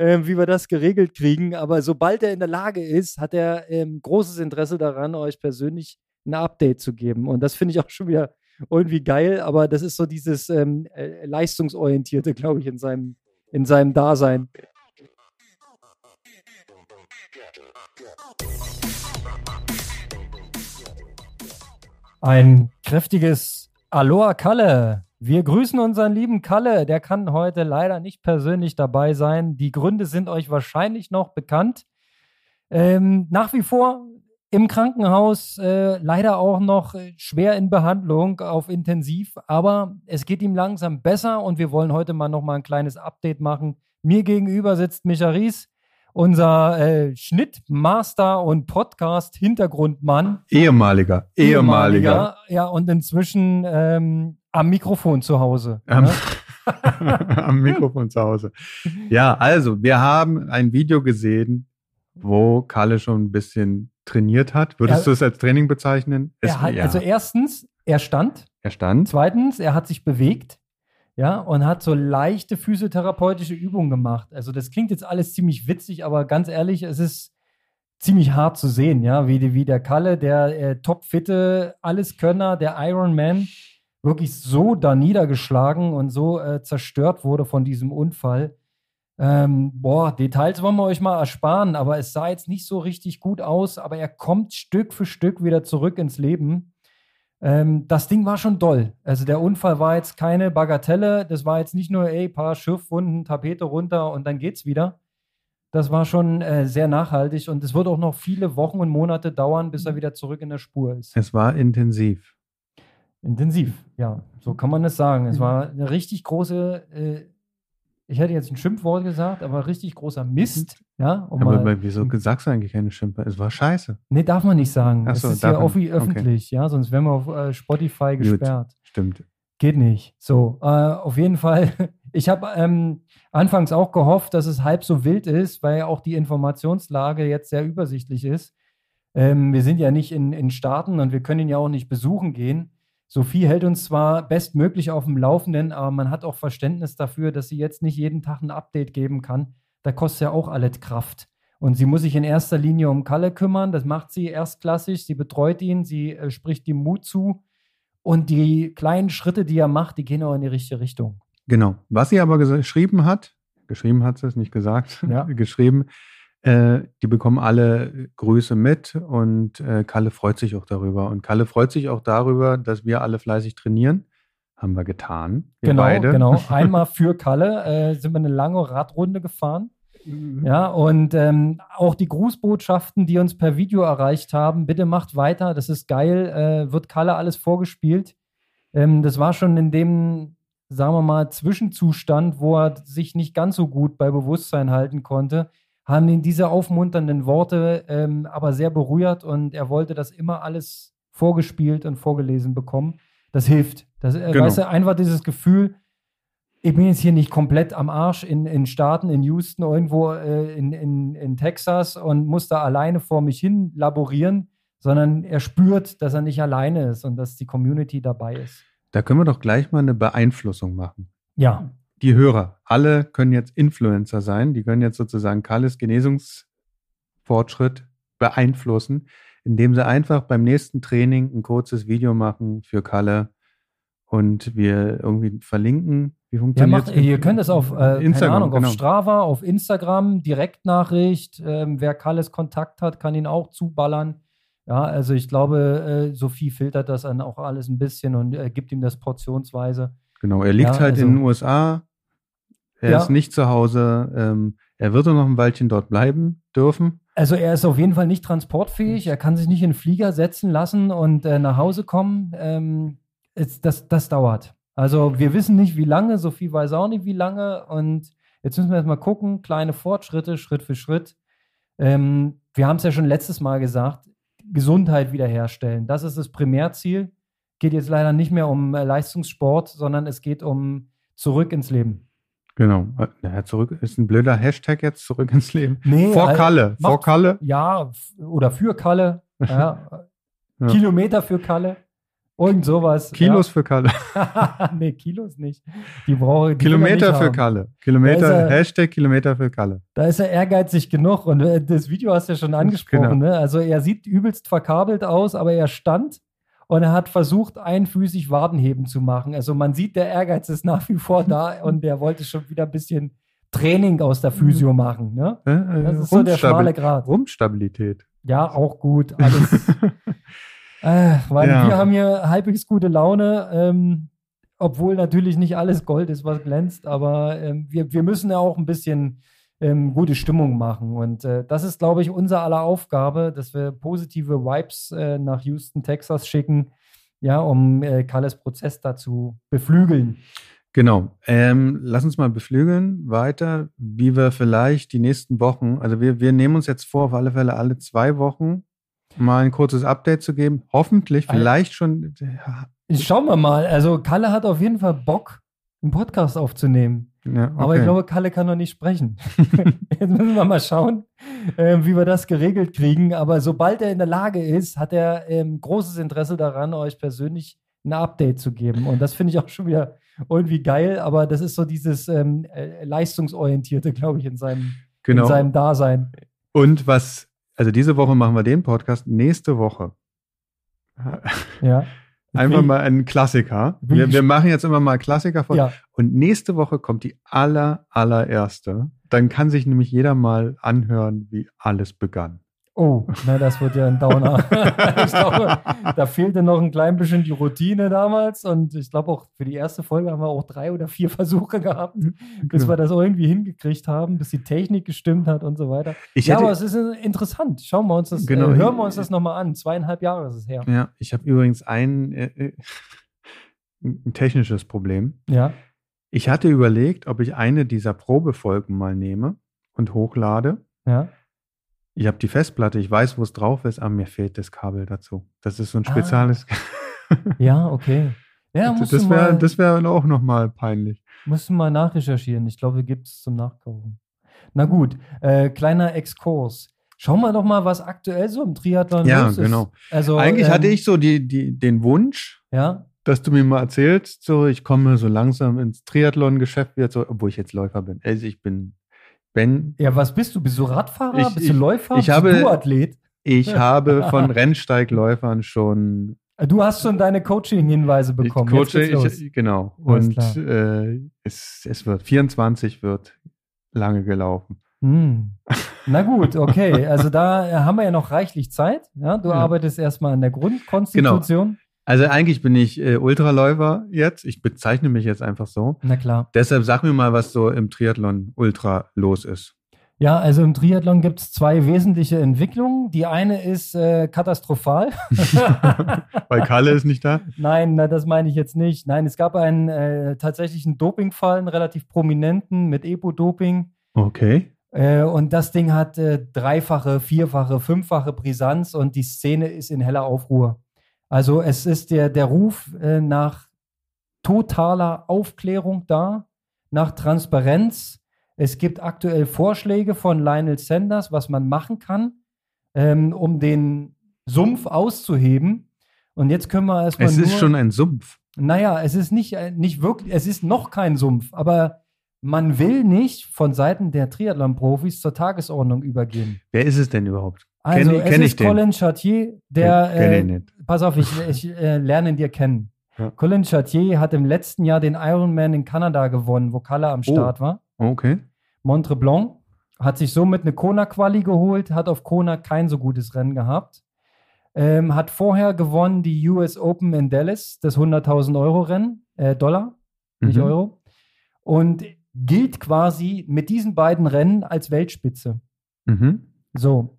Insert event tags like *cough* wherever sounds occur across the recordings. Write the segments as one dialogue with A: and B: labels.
A: ähm, wie wir das geregelt kriegen. Aber sobald er in der Lage ist, hat er ähm, großes Interesse daran, euch persönlich ein Update zu geben. Und das finde ich auch schon wieder irgendwie geil. Aber das ist so dieses ähm, äh, leistungsorientierte, glaube ich, in seinem, in seinem Dasein. Ein kräftiges Aloha Kalle. Wir grüßen unseren lieben Kalle. Der kann heute leider nicht persönlich dabei sein. Die Gründe sind euch wahrscheinlich noch bekannt. Ähm, nach wie vor im Krankenhaus, äh, leider auch noch schwer in Behandlung auf Intensiv, aber es geht ihm langsam besser und wir wollen heute mal noch mal ein kleines Update machen. Mir gegenüber sitzt Micha Ries unser äh, Schnittmaster und Podcast-Hintergrundmann.
B: Ehemaliger, ehemaliger. Ehemaliger.
A: Ja, und inzwischen ähm, am Mikrofon zu Hause.
B: Ähm, ne? *laughs* am Mikrofon zu Hause. Ja, also, wir haben ein Video gesehen, wo Kalle schon ein bisschen trainiert hat. Würdest er, du es als Training bezeichnen?
A: Es, hat, ja. Also erstens, er stand.
B: Er stand.
A: Zweitens, er hat sich bewegt ja, und hat so leichte physiotherapeutische Übungen gemacht. Also das klingt jetzt alles ziemlich witzig, aber ganz ehrlich, es ist ziemlich hart zu sehen, ja, wie, wie der Kalle, der äh, topfitte Alleskönner, der Iron Man, wirklich so da niedergeschlagen und so äh, zerstört wurde von diesem Unfall. Ähm, boah, Details wollen wir euch mal ersparen, aber es sah jetzt nicht so richtig gut aus, aber er kommt Stück für Stück wieder zurück ins Leben. Ähm, das Ding war schon doll. Also der Unfall war jetzt keine Bagatelle. Das war jetzt nicht nur, ey, paar Schiffwunden, Tapete runter und dann geht's wieder. Das war schon äh, sehr nachhaltig und es wird auch noch viele Wochen und Monate dauern, bis er wieder zurück in der Spur ist.
B: Es war intensiv.
A: Intensiv, ja, so kann man es sagen. Es war eine richtig große äh, ich hätte jetzt ein Schimpfwort gesagt, aber richtig großer Mist. Ja,
B: um aber mal, wieso sagst du eigentlich keine Schimpfe? Es war scheiße.
A: Nee, darf man nicht sagen. Ach so, das ist ja auch wie öffentlich, okay. ja, sonst wären wir auf äh, Spotify gesperrt. Gut,
B: stimmt.
A: Geht nicht. So, äh, auf jeden Fall. *laughs* Ich habe ähm, anfangs auch gehofft, dass es halb so wild ist, weil auch die Informationslage jetzt sehr übersichtlich ist. Ähm, wir sind ja nicht in, in Staaten und wir können ihn ja auch nicht besuchen gehen. Sophie hält uns zwar bestmöglich auf dem Laufenden, aber man hat auch Verständnis dafür, dass sie jetzt nicht jeden Tag ein Update geben kann. Da kostet ja auch alles Kraft. Und sie muss sich in erster Linie um Kalle kümmern. Das macht sie erstklassig. Sie betreut ihn, sie äh, spricht ihm Mut zu. Und die kleinen Schritte, die er macht, die gehen auch in die richtige Richtung.
B: Genau. Was sie aber geschrieben hat, geschrieben hat sie es, nicht gesagt, ja. *laughs* geschrieben, äh, die bekommen alle Grüße mit und äh, Kalle freut sich auch darüber. Und Kalle freut sich auch darüber, dass wir alle fleißig trainieren. Haben wir getan. Wir
A: genau,
B: beide.
A: genau. *laughs* Einmal für Kalle äh, sind wir eine lange Radrunde gefahren. Mhm. Ja, und ähm, auch die Grußbotschaften, die uns per Video erreicht haben, bitte macht weiter, das ist geil, äh, wird Kalle alles vorgespielt. Ähm, das war schon in dem, sagen wir mal, Zwischenzustand, wo er sich nicht ganz so gut bei Bewusstsein halten konnte haben ihn diese aufmunternden Worte ähm, aber sehr berührt und er wollte das immer alles vorgespielt und vorgelesen bekommen. Das hilft. Das, äh, genau. Weißt du, einfach dieses Gefühl, ich bin jetzt hier nicht komplett am Arsch in, in Staaten, in Houston, irgendwo äh, in, in, in Texas und muss da alleine vor mich hin laborieren, sondern er spürt, dass er nicht alleine ist und dass die Community dabei ist.
B: Da können wir doch gleich mal eine Beeinflussung machen.
A: Ja
B: die Hörer, alle können jetzt Influencer sein. Die können jetzt sozusagen Kalles Genesungsfortschritt beeinflussen, indem sie einfach beim nächsten Training ein kurzes Video machen für Kalle und wir irgendwie verlinken. Wie funktioniert
A: ja, macht, Ihr könnt es auf, äh, Instagram, Ahnung, genau. auf Strava, auf Instagram, Direktnachricht. Ähm, wer Kalles Kontakt hat, kann ihn auch zuballern. Ja, also ich glaube, äh, Sophie filtert das dann auch alles ein bisschen und äh, gibt ihm das portionsweise.
B: Genau, er liegt ja, halt also, in den USA, er ja. ist nicht zu Hause. Ähm, er wird noch ein Weilchen dort bleiben dürfen.
A: Also er ist auf jeden Fall nicht transportfähig. Er kann sich nicht in den Flieger setzen lassen und äh, nach Hause kommen. Ähm, es, das, das dauert. Also wir wissen nicht, wie lange. Sophie weiß auch nicht, wie lange. Und jetzt müssen wir erstmal gucken. Kleine Fortschritte, Schritt für Schritt. Ähm, wir haben es ja schon letztes Mal gesagt. Gesundheit wiederherstellen. Das ist das Primärziel. Geht jetzt leider nicht mehr um äh, Leistungssport, sondern es geht um zurück ins Leben.
B: Genau. Ja, zurück ist ein blöder Hashtag jetzt zurück ins Leben.
A: Nee,
B: vor Kalle. Macht, vor Kalle.
A: Ja, oder für Kalle. Ja. *laughs* ja. Kilometer für Kalle. Irgend sowas.
B: Kilos ja. für Kalle. *laughs*
A: nee, Kilos nicht. Die brauche
B: Kilometer für haben. Kalle. Kilometer, er, Hashtag Kilometer für Kalle.
A: Da ist er ehrgeizig genug und äh, das Video hast du ja schon angesprochen. Genau. Ne? Also er sieht übelst verkabelt aus, aber er stand und er hat versucht, einfüßig Wadenheben zu machen. Also man sieht, der Ehrgeiz ist nach wie vor da *laughs* und der wollte schon wieder ein bisschen Training aus der Physio machen. Ne?
B: Das ist so der schmale Grad. Rumpfstabilität.
A: Ja, auch gut. Alles. *laughs* Äh, weil ja. wir haben hier halbwegs gute Laune, ähm, obwohl natürlich nicht alles Gold ist, was glänzt, aber ähm, wir, wir müssen ja auch ein bisschen ähm, gute Stimmung machen. Und äh, das ist, glaube ich, unser aller Aufgabe, dass wir positive Vibes äh, nach Houston, Texas schicken, ja, um äh, Kalles Prozess dazu beflügeln.
B: Genau. Ähm, lass uns mal beflügeln weiter, wie wir vielleicht die nächsten Wochen, also wir, wir nehmen uns jetzt vor, auf alle Fälle alle zwei Wochen mal ein kurzes Update zu geben. Hoffentlich, vielleicht schon.
A: Ja. Schauen wir mal. Also Kalle hat auf jeden Fall Bock, einen Podcast aufzunehmen. Ja, okay. Aber ich glaube, Kalle kann noch nicht sprechen. *laughs* Jetzt müssen wir mal schauen, äh, wie wir das geregelt kriegen. Aber sobald er in der Lage ist, hat er ähm, großes Interesse daran, euch persönlich ein Update zu geben. Und das finde ich auch schon wieder irgendwie geil. Aber das ist so dieses ähm, äh, leistungsorientierte, glaube ich, in seinem, genau. in seinem Dasein.
B: Und was also diese Woche machen wir den Podcast, nächste Woche. Ja. Einfach mal ein Klassiker. Wir, wir, machen jetzt immer mal Klassiker von. Ja. Und nächste Woche kommt die aller, allererste. Dann kann sich nämlich jeder mal anhören, wie alles begann.
A: Oh, na, das wird ja ein Downer. *laughs* ich glaube, da fehlte noch ein klein bisschen die Routine damals. Und ich glaube auch für die erste Folge haben wir auch drei oder vier Versuche gehabt, bis genau. wir das irgendwie hingekriegt haben, bis die Technik gestimmt hat und so weiter. Ich ja, aber es ist interessant. Schauen wir uns das, genau, äh, hören wir uns das nochmal an. Zweieinhalb Jahre ist es her.
B: Ja, ich habe übrigens ein, äh, äh ein technisches Problem.
A: Ja.
B: Ich hatte überlegt, ob ich eine dieser Probefolgen mal nehme und hochlade.
A: Ja.
B: Ich habe die Festplatte, ich weiß, wo es drauf ist, aber mir fehlt das Kabel dazu. Das ist so ein spezielles.
A: Ah. *laughs* ja, okay. Ja,
B: das das wäre wär auch nochmal peinlich.
A: Musst du mal nachrecherchieren. Ich glaube, gibt es zum Nachkaufen. Na gut, äh, kleiner Exkurs. Schauen wir doch mal, was aktuell so im Triathlon
B: ja, los ist. Ja, genau. Also, Eigentlich ähm, hatte ich so die, die, den Wunsch,
A: ja?
B: dass du mir mal erzählst, so ich komme so langsam ins Triathlon-Geschäft, so, obwohl ich jetzt Läufer bin. Also ich bin wenn.
A: Ja, was bist du? Bist du Radfahrer? Ich, bist du Läufer?
B: Ich, ich habe, du Athlet? Ich habe von Rennsteigläufern schon.
A: Du hast schon deine Coaching-Hinweise bekommen.
B: Ich coache, ich, genau. Und äh, es, es wird 24 wird lange gelaufen.
A: Hm. Na gut, *laughs* okay. Also da haben wir ja noch reichlich Zeit. Ja, du ja. arbeitest erstmal an der Grundkonstitution. Genau.
B: Also eigentlich bin ich äh, Ultraläufer jetzt. Ich bezeichne mich jetzt einfach so.
A: Na klar.
B: Deshalb sag mir mal, was so im Triathlon Ultra los ist.
A: Ja, also im Triathlon gibt es zwei wesentliche Entwicklungen. Die eine ist äh, katastrophal. *laughs*
B: Weil Kalle ist nicht da?
A: Nein, na, das meine ich jetzt nicht. Nein, es gab einen äh, tatsächlichen Dopingfall, einen relativ prominenten mit Epo-Doping.
B: Okay.
A: Äh, und das Ding hat äh, dreifache, vierfache, fünffache Brisanz und die Szene ist in heller Aufruhr. Also es ist der, der Ruf äh, nach totaler Aufklärung da, nach Transparenz. Es gibt aktuell Vorschläge von Lionel Sanders, was man machen kann, ähm, um den Sumpf auszuheben. Und jetzt können wir erstmal.
B: Es ist schon ein Sumpf.
A: Naja, es ist nicht, äh, nicht wirklich, es ist noch kein Sumpf, aber man will nicht von Seiten der Triathlon-Profis zur Tagesordnung übergehen.
B: Wer ist es denn überhaupt?
A: Also kenn, es kenn ist Colin Chartier, der, äh, pass auf, ich, ich äh, lerne ihn dir kennen. Ja. Colin Chartier hat im letzten Jahr den Ironman in Kanada gewonnen, wo Kalle am oh. Start oh. war.
B: Okay.
A: Montre Blanc hat sich somit eine Kona-Quali geholt, hat auf Kona kein so gutes Rennen gehabt. Ähm, hat vorher gewonnen die US Open in Dallas, das 100.000 Euro Rennen, äh, Dollar, mhm. nicht Euro. Und gilt quasi mit diesen beiden Rennen als Weltspitze.
B: Mhm.
A: So,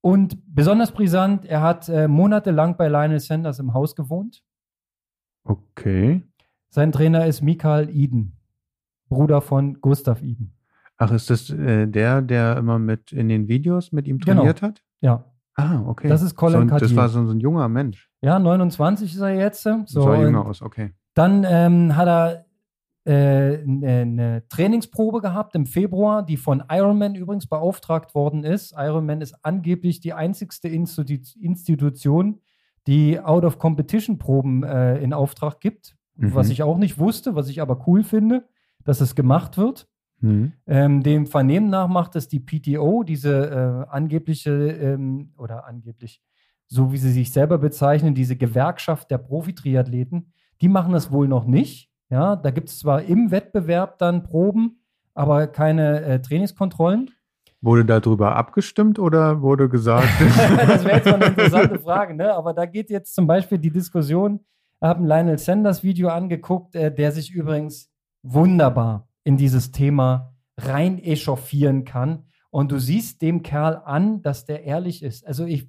A: und besonders brisant, er hat äh, monatelang bei Lionel Sanders im Haus gewohnt.
B: Okay.
A: Sein Trainer ist Mikael Eden, Bruder von Gustav Eden.
B: Ach, ist das äh, der, der immer mit in den Videos mit ihm genau. trainiert genau. hat?
A: Ja.
B: Ah, okay.
A: Das ist Colin
B: so, Das war so, so, ein junger Mensch.
A: Ja, 29 ist er jetzt. So,
B: sah jünger aus, okay.
A: Dann ähm, hat er äh, eine Trainingsprobe gehabt im Februar, die von Ironman übrigens beauftragt worden ist. Ironman ist angeblich die einzigste Institution, die Out-of-Competition-Proben äh, in Auftrag gibt, mhm. was ich auch nicht wusste, was ich aber cool finde, dass es gemacht wird. Mhm. Ähm, dem Vernehmen nach macht es die PTO, diese äh, angebliche ähm, oder angeblich, so wie sie sich selber bezeichnen, diese Gewerkschaft der Profi-Triathleten. Die machen das wohl noch nicht. Ja, da gibt es zwar im Wettbewerb dann Proben, aber keine äh, Trainingskontrollen.
B: Wurde darüber abgestimmt oder wurde gesagt? *laughs*
A: das wäre jetzt mal eine interessante Frage, ne? Aber da geht jetzt zum Beispiel die Diskussion, ich habe ein Lionel Sanders Video angeguckt, äh, der sich übrigens wunderbar in dieses Thema rein echauffieren kann. Und du siehst dem Kerl an, dass der ehrlich ist. Also ich,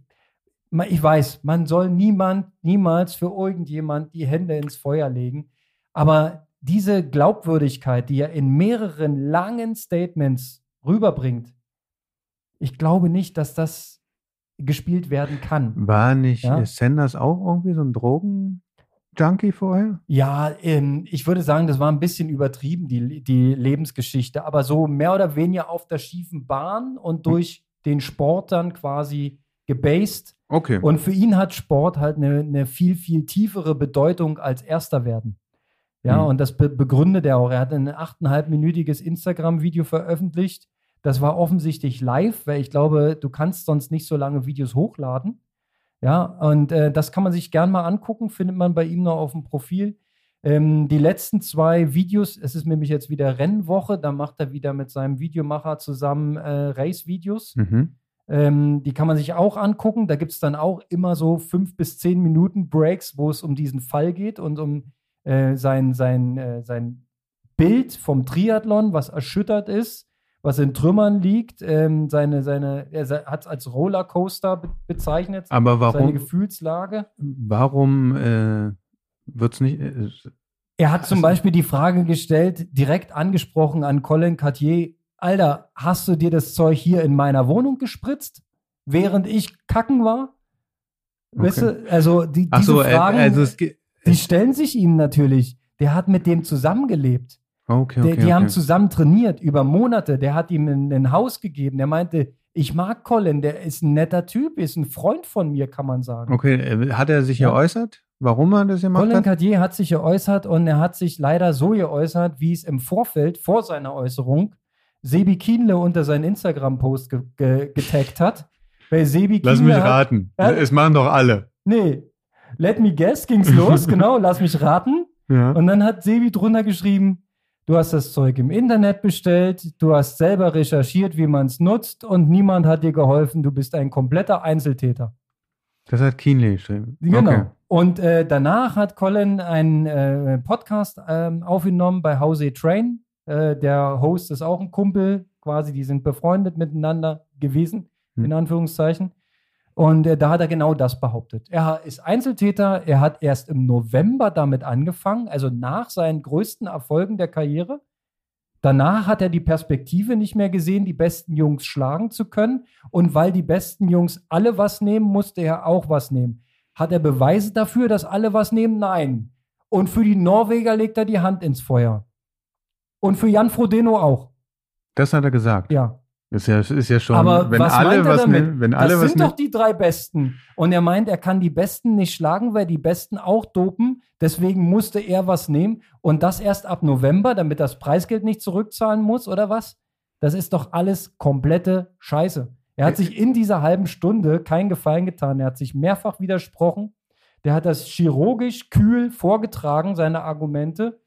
A: ich weiß, man soll niemand, niemals für irgendjemand die Hände ins Feuer legen. Aber diese Glaubwürdigkeit, die er in mehreren langen Statements rüberbringt, ich glaube nicht, dass das gespielt werden kann.
B: War nicht ja? Sanders auch irgendwie so ein Drogen-Junkie vorher?
A: Ja, ähm, ich würde sagen, das war ein bisschen übertrieben, die, die Lebensgeschichte, aber so mehr oder weniger auf der schiefen Bahn und hm. durch den Sport dann quasi gebased.
B: Okay.
A: Und für ihn hat Sport halt eine, eine viel, viel tiefere Bedeutung als Erster werden. Ja, mhm. und das be begründet er auch. Er hat ein achteinhalbminütiges Instagram-Video veröffentlicht, das war offensichtlich live, weil ich glaube, du kannst sonst nicht so lange Videos hochladen. Ja, und äh, das kann man sich gern mal angucken, findet man bei ihm noch auf dem Profil. Ähm, die letzten zwei Videos, es ist nämlich jetzt wieder Rennwoche, da macht er wieder mit seinem Videomacher zusammen äh, Race-Videos. Mhm. Ähm, die kann man sich auch angucken. Da gibt es dann auch immer so fünf bis zehn Minuten Breaks, wo es um diesen Fall geht und um äh, sein, sein, äh, sein Bild vom Triathlon, was erschüttert ist was in Trümmern liegt. Ähm, seine, seine, er hat es als Rollercoaster be bezeichnet.
B: Aber warum?
A: Seine Gefühlslage.
B: Warum äh, wird es nicht. Äh,
A: er hat zum Beispiel die Frage gestellt, direkt angesprochen an Colin Cartier: Alter, hast du dir das Zeug hier in meiner Wohnung gespritzt, während ich kacken war? Okay. Weißt du, also die, diese so, Fragen, also es, die stellen sich ihm natürlich. Der hat mit dem zusammengelebt.
B: Okay, okay,
A: die
B: okay.
A: haben zusammen trainiert über Monate. Der hat ihm ein, ein, Haus gegeben. Der meinte, ich mag Colin, der ist ein netter Typ, ist ein Freund von mir, kann man sagen.
B: Okay, äh, hat er sich ja. geäußert? Warum er das gemacht
A: Colin
B: hat?
A: Colin Cartier hat sich geäußert und er hat sich leider so geäußert, wie es im Vorfeld vor seiner Äußerung Sebi Kienle unter seinen Instagram-Post ge ge getaggt hat.
B: Weil Sebi Lass mich raten. Hat, es machen doch alle.
A: Nee. Let me guess, ging's los, *laughs* genau, lass mich raten. Ja. Und dann hat Sebi drunter geschrieben, Du hast das Zeug im Internet bestellt, du hast selber recherchiert, wie man es nutzt und niemand hat dir geholfen. Du bist ein kompletter Einzeltäter.
B: Das hat Keenley geschrieben.
A: Genau. Okay. Und äh, danach hat Colin einen äh, Podcast ähm, aufgenommen bei House Train. Äh, der Host ist auch ein Kumpel, quasi, die sind befreundet miteinander gewesen, hm. in Anführungszeichen. Und äh, da hat er genau das behauptet. Er ist Einzeltäter, er hat erst im November damit angefangen, also nach seinen größten Erfolgen der Karriere. Danach hat er die Perspektive nicht mehr gesehen, die besten Jungs schlagen zu können. Und weil die besten Jungs alle was nehmen, musste er auch was nehmen. Hat er Beweise dafür, dass alle was nehmen? Nein. Und für die Norweger legt er die Hand ins Feuer. Und für Jan Frodeno auch.
B: Das hat er gesagt.
A: Ja.
B: Ist ja, ist ja schon,
A: Aber wenn was alle was damit?
B: wenn alle
A: das
B: was
A: sind doch die drei Besten. Und er meint, er kann die Besten nicht schlagen, weil die Besten auch dopen. Deswegen musste er was nehmen. Und das erst ab November, damit das Preisgeld nicht zurückzahlen muss, oder was? Das ist doch alles komplette Scheiße. Er hat sich in dieser halben Stunde keinen Gefallen getan. Er hat sich mehrfach widersprochen. Der hat das chirurgisch kühl vorgetragen, seine Argumente.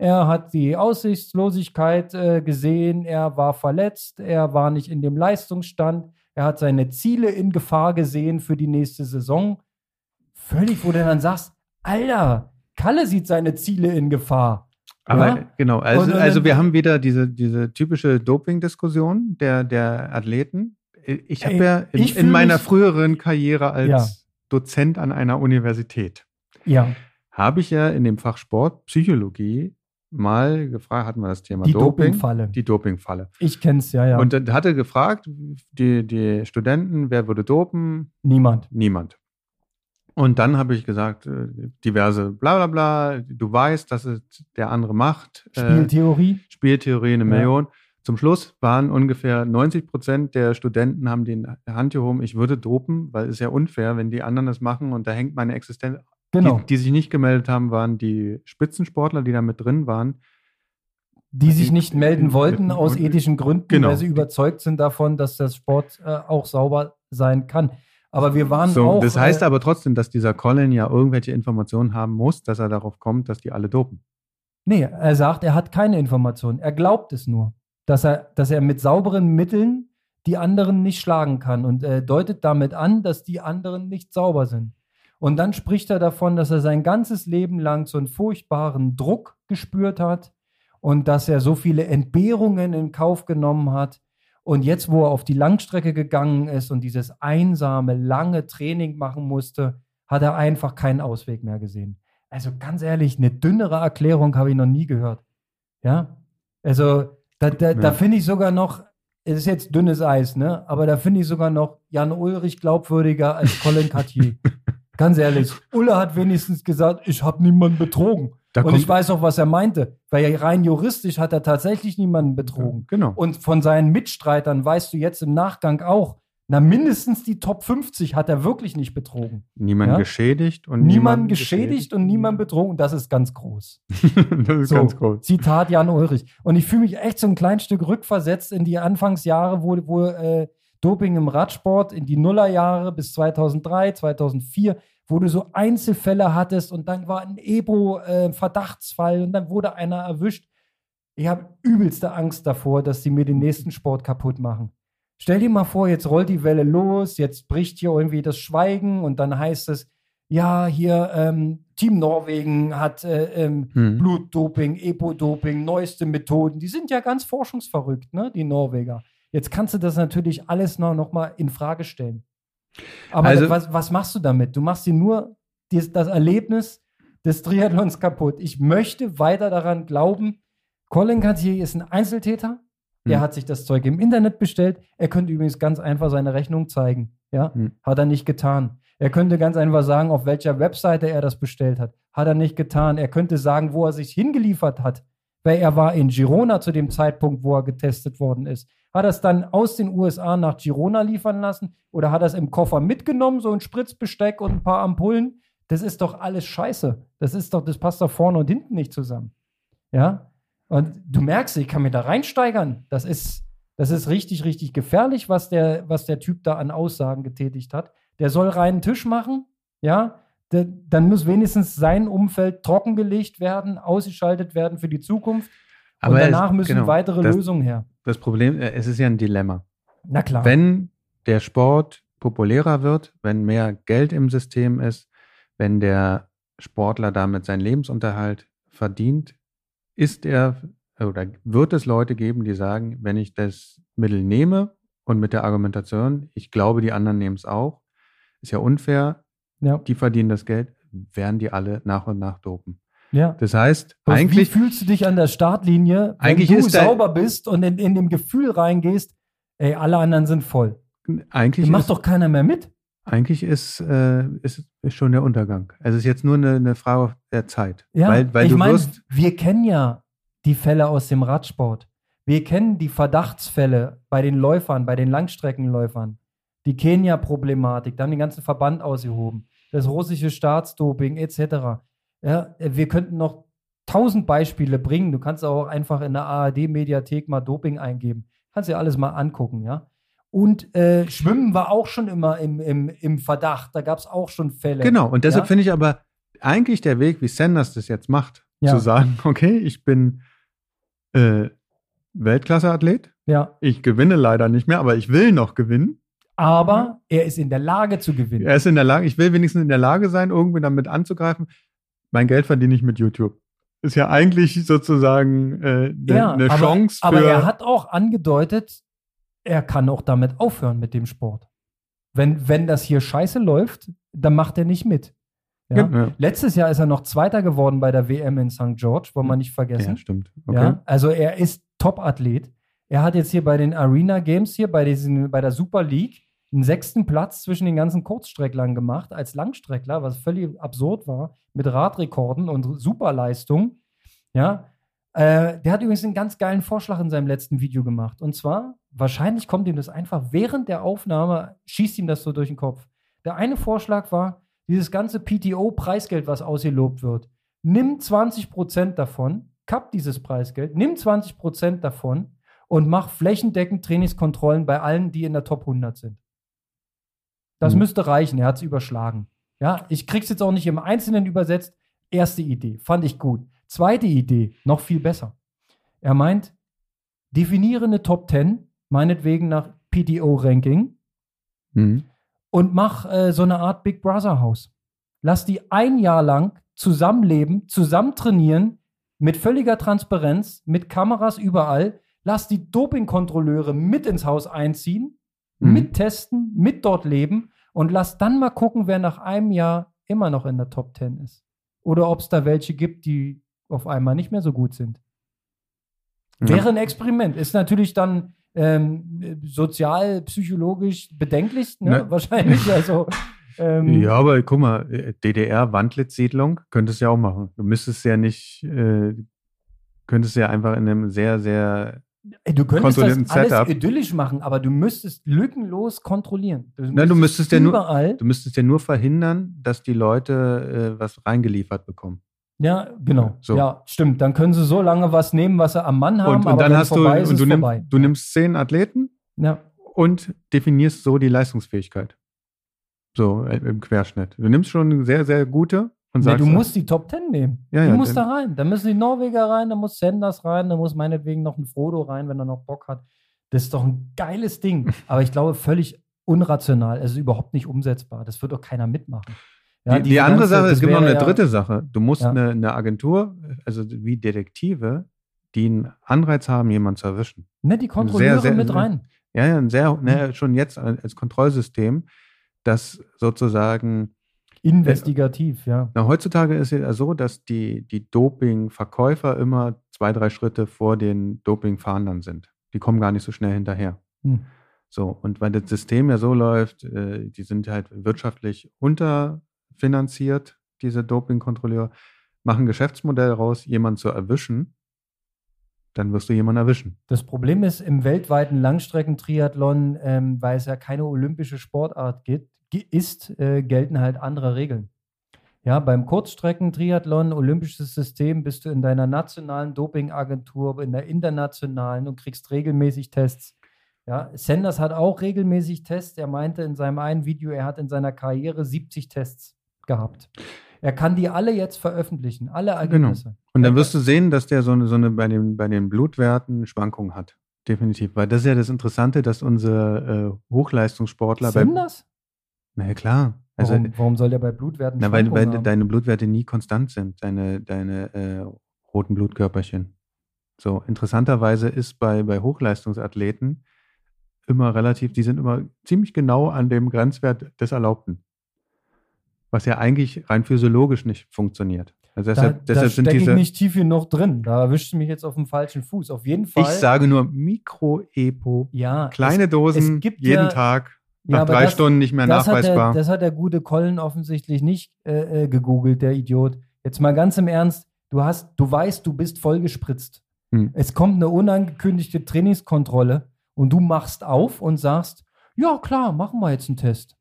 A: Er hat die Aussichtslosigkeit äh, gesehen, er war verletzt, er war nicht in dem Leistungsstand, er hat seine Ziele in Gefahr gesehen für die nächste Saison. Völlig, wo du dann sagst, Alter, Kalle sieht seine Ziele in Gefahr.
B: Aber ja? genau, also, also wir haben wieder diese, diese typische Doping-Diskussion der, der Athleten. Ich habe ja in, in meiner früheren Karriere als ja. Dozent an einer Universität,
A: ja.
B: habe ich ja in dem Fach Sport Psychologie mal gefragt, hatten wir das Thema
A: die Doping. Dopingfalle.
B: Die Dopingfalle.
A: Ich kenne es, ja, ja.
B: Und dann hatte gefragt, die, die Studenten, wer würde dopen?
A: Niemand.
B: Niemand. Und dann habe ich gesagt, äh, diverse bla bla bla, du weißt, dass es der andere macht.
A: Spieltheorie.
B: Äh, Spieltheorie, eine ja. Million. Zum Schluss waren ungefähr 90 Prozent der Studenten haben die Hand gehoben, ich würde dopen, weil es ja unfair, wenn die anderen das machen und da hängt meine Existenz. Genau. Die, die sich nicht gemeldet haben, waren die Spitzensportler, die da mit drin waren.
A: Die sich nicht melden wollten aus ethischen Gründen, genau. weil sie überzeugt sind davon, dass das Sport äh, auch sauber sein kann. Aber wir waren so, auch.
B: Das heißt äh, aber trotzdem, dass dieser Colin ja irgendwelche Informationen haben muss, dass er darauf kommt, dass die alle dopen.
A: Nee, er sagt, er hat keine Informationen. Er glaubt es nur, dass er, dass er mit sauberen Mitteln die anderen nicht schlagen kann und äh, deutet damit an, dass die anderen nicht sauber sind. Und dann spricht er davon, dass er sein ganzes Leben lang so einen furchtbaren Druck gespürt hat und dass er so viele Entbehrungen in Kauf genommen hat. Und jetzt, wo er auf die Langstrecke gegangen ist und dieses einsame, lange Training machen musste, hat er einfach keinen Ausweg mehr gesehen. Also ganz ehrlich, eine dünnere Erklärung habe ich noch nie gehört. Ja, also da, da, da finde ich sogar noch, es ist jetzt dünnes Eis, ne? Aber da finde ich sogar noch Jan Ulrich glaubwürdiger als Colin Cartier. *laughs* Ganz ehrlich, Ulle hat wenigstens gesagt, ich habe niemanden betrogen. Da und ich weiß auch, was er meinte, weil rein juristisch hat er tatsächlich niemanden betrogen.
B: Genau.
A: Und von seinen Mitstreitern weißt du jetzt im Nachgang auch, na, mindestens die Top 50 hat er wirklich nicht betrogen.
B: Niemand ja? geschädigt
A: und niemand geschädigt, geschädigt und niemand betrogen. Das ist ganz groß. *laughs* das ist so, ganz groß. Zitat Jan Ulrich. Und ich fühle mich echt so ein klein Stück rückversetzt in die Anfangsjahre, wo, wo äh, Doping im Radsport in die Nullerjahre bis 2003, 2004, wo du so Einzelfälle hattest und dann war ein Ebo-Verdachtsfall äh, und dann wurde einer erwischt. Ich habe übelste Angst davor, dass sie mir den nächsten Sport kaputt machen. Stell dir mal vor, jetzt rollt die Welle los, jetzt bricht hier irgendwie das Schweigen und dann heißt es, ja, hier ähm, Team Norwegen hat äh, ähm, hm. Blutdoping, Epo-Doping, neueste Methoden. Die sind ja ganz forschungsverrückt, ne, die Norweger. Jetzt kannst du das natürlich alles noch, noch mal in Frage stellen. Aber also, was, was machst du damit? Du machst dir nur das, das Erlebnis des Triathlons kaputt. Ich möchte weiter daran glauben, Colin Cartier ist ein Einzeltäter. Der hm. hat sich das Zeug im Internet bestellt. Er könnte übrigens ganz einfach seine Rechnung zeigen. Ja, hm. hat er nicht getan. Er könnte ganz einfach sagen, auf welcher Webseite er das bestellt hat. Hat er nicht getan. Er könnte sagen, wo er sich hingeliefert hat. Weil er war in Girona zu dem Zeitpunkt, wo er getestet worden ist. Hat er es dann aus den USA nach Girona liefern lassen oder hat er es im Koffer mitgenommen, so ein Spritzbesteck und ein paar Ampullen? Das ist doch alles scheiße. Das ist doch, das passt doch vorne und hinten nicht zusammen. Ja, und du merkst, ich kann mir da reinsteigern. Das ist, das ist richtig, richtig gefährlich, was der, was der Typ da an Aussagen getätigt hat. Der soll reinen Tisch machen, ja. Dann muss wenigstens sein Umfeld trockengelegt werden, ausgeschaltet werden für die Zukunft. Aber und danach es, müssen genau, weitere
B: das,
A: Lösungen her.
B: Das Problem, äh, es ist ja ein Dilemma.
A: Na klar.
B: Wenn der Sport populärer wird, wenn mehr Geld im System ist, wenn der Sportler damit seinen Lebensunterhalt verdient, ist er oder wird es Leute geben, die sagen, wenn ich das Mittel nehme und mit der Argumentation, ich glaube, die anderen nehmen es auch, ist ja unfair, ja. die verdienen das Geld, werden die alle nach und nach dopen.
A: Ja.
B: Das heißt, Aber eigentlich.
A: Wie fühlst du dich an der Startlinie, wenn eigentlich du sauber bist und in, in dem Gefühl reingehst, ey, alle anderen sind voll?
B: Eigentlich.
A: macht ist, doch keiner mehr mit.
B: Eigentlich ist, äh, ist, ist schon der Untergang. Es ist jetzt nur eine, eine Frage der Zeit.
A: Ja, weil, weil ich meine, wir kennen ja die Fälle aus dem Radsport. Wir kennen die Verdachtsfälle bei den Läufern, bei den Langstreckenläufern. Die Kenia-Problematik, da haben den ganzen Verband ausgehoben. Das russische Staatsdoping etc. Ja, wir könnten noch tausend Beispiele bringen. Du kannst auch einfach in der ARD-Mediathek mal Doping eingeben. Kannst dir alles mal angucken, ja. Und äh, Schwimmen war auch schon immer im, im, im Verdacht. Da gab es auch schon Fälle.
B: Genau, und deshalb ja? finde ich aber eigentlich der Weg, wie Sanders das jetzt macht, ja. zu sagen, *laughs* okay, ich bin äh, Weltklasse-Athlet.
A: Ja.
B: Ich gewinne leider nicht mehr, aber ich will noch gewinnen.
A: Aber er ist in der Lage zu gewinnen.
B: Er ist in der Lage, ich will wenigstens in der Lage sein, irgendwie damit anzugreifen. Mein Geld verdiene ich mit YouTube. Ist ja eigentlich sozusagen äh, ne, ja, eine Chance. Für
A: aber er hat auch angedeutet, er kann auch damit aufhören mit dem Sport. Wenn, wenn das hier scheiße läuft, dann macht er nicht mit. Ja? Ja. Letztes Jahr ist er noch Zweiter geworden bei der WM in St. George, wollen wir nicht vergessen. Ja,
B: stimmt.
A: Okay. Also er ist Top-Athlet. Er hat jetzt hier bei den Arena Games hier, bei, diesen, bei der Super League, einen sechsten Platz zwischen den ganzen Kurzstrecklern gemacht als Langstreckler, was völlig absurd war, mit Radrekorden und Superleistung. Ja, Äh, der hat übrigens einen ganz geilen Vorschlag in seinem letzten Video gemacht. Und zwar, wahrscheinlich kommt ihm das einfach während der Aufnahme, schießt ihm das so durch den Kopf. Der eine Vorschlag war, dieses ganze PTO-Preisgeld, was ausgelobt wird, nimm 20% davon, kapp dieses Preisgeld, nimm 20% davon und mach flächendeckend Trainingskontrollen bei allen, die in der Top 100 sind. Das mhm. müsste reichen. Er hat es überschlagen. Ja, ich krieg's jetzt auch nicht im Einzelnen übersetzt. Erste Idee, fand ich gut. Zweite Idee, noch viel besser. Er meint, definiere eine Top 10, meinetwegen nach PTO-Ranking, mhm. und mach äh, so eine Art Big Brother Haus. Lass die ein Jahr lang zusammenleben, zusammen trainieren, mit völliger Transparenz, mit Kameras überall. Lass die Dopingkontrolleure mit ins Haus einziehen, mhm. mit testen, mit dort leben und lass dann mal gucken, wer nach einem Jahr immer noch in der Top 10 ist. Oder ob es da welche gibt, die auf einmal nicht mehr so gut sind. Ja. Wäre ein Experiment. Ist natürlich dann ähm, sozial, psychologisch bedenklich, ne? Ne. *laughs* wahrscheinlich. Also,
B: ähm, ja, aber guck mal, äh, DDR-Wandlitz-Siedlung könntest du ja auch machen. Du müsstest ja nicht, äh, könntest ja einfach in einem sehr, sehr
A: Du könntest das alles Setup. idyllisch machen, aber du müsstest lückenlos kontrollieren.
B: Du, Nein, du müsstest ja nur, du müsstest ja nur verhindern, dass die Leute äh, was reingeliefert bekommen.
A: Ja, genau. So. Ja, stimmt. Dann können sie so lange was nehmen, was sie am Mann haben.
B: Und, und dann hast du, ist, und du, nimm, du nimmst zehn Athleten
A: ja.
B: und definierst so die Leistungsfähigkeit. So äh, im Querschnitt. Du nimmst schon sehr, sehr gute und.
A: Nee, du musst die Top Ten nehmen. Ja, du ja, musst da rein. Da müssen die Norweger rein, da muss Sanders rein, da muss meinetwegen noch ein Frodo rein, wenn er noch Bock hat. Das ist doch ein geiles Ding. *laughs* Aber ich glaube, völlig unrational. Es ist überhaupt nicht umsetzbar. Das wird doch keiner mitmachen.
B: Ja, die, die andere ganze, Sache, es gibt noch eine dritte Sache. Du musst eine, eine, Agentur, also wie Detektive, die einen Anreiz haben, jemanden zu erwischen.
A: Ne, die kontrollieren sehr, sehr, mit rein.
B: Ja, ja, sehr, ne, mhm. schon jetzt als Kontrollsystem, das sozusagen
A: Investigativ, ja.
B: Na, heutzutage ist es ja so, dass die, die Doping-Verkäufer immer zwei, drei Schritte vor den Doping-Fahndern sind. Die kommen gar nicht so schnell hinterher. Hm. So, und weil das System ja so läuft, äh, die sind halt wirtschaftlich unter finanziert, diese Dopingkontrolleure, machen ein Geschäftsmodell raus, jemanden zu erwischen, dann wirst du jemanden erwischen.
A: Das Problem ist, im weltweiten Langstreckentriathlon, ähm, weil es ja keine olympische Sportart gibt, ist, äh, gelten halt andere Regeln. Ja, beim Kurzstreckentriathlon, olympisches System, bist du in deiner nationalen Dopingagentur, in der internationalen und kriegst regelmäßig Tests. Ja, Sanders hat auch regelmäßig Tests. Er meinte in seinem einen Video, er hat in seiner Karriere 70 Tests gehabt. Er kann die alle jetzt veröffentlichen, alle genau. Ergebnisse. Genau.
B: Und dann wirst du sehen, dass der so eine, so eine bei, den, bei den Blutwerten Schwankungen hat. Definitiv. Weil das ist ja das Interessante, dass unsere äh, Hochleistungssportler.
A: Sind das?
B: Na ja, klar.
A: Also, warum, warum, soll der bei Blutwerten
B: Na, weil, weil deine Blutwerte nie konstant sind, deine, deine äh, roten Blutkörperchen. So, interessanterweise ist bei, bei Hochleistungsathleten immer relativ, die sind immer ziemlich genau an dem Grenzwert des Erlaubten was ja eigentlich rein physiologisch nicht funktioniert.
A: Also deshalb, da, deshalb da sind diese. Ich nicht tief genug drin. Da erwischt du mich jetzt auf dem falschen Fuß. Auf jeden Fall.
B: Ich sage nur Mikro-Epo.
A: Ja.
B: Kleine es, Dosen es jeden ja, Tag. Nach ja, drei das, Stunden nicht mehr das nachweisbar.
A: Hat der, das hat der gute Colin offensichtlich nicht äh, äh, gegoogelt, der Idiot. Jetzt mal ganz im Ernst. Du hast, du weißt, du bist vollgespritzt. Hm. Es kommt eine unangekündigte Trainingskontrolle und du machst auf und sagst, ja klar, machen wir jetzt einen Test.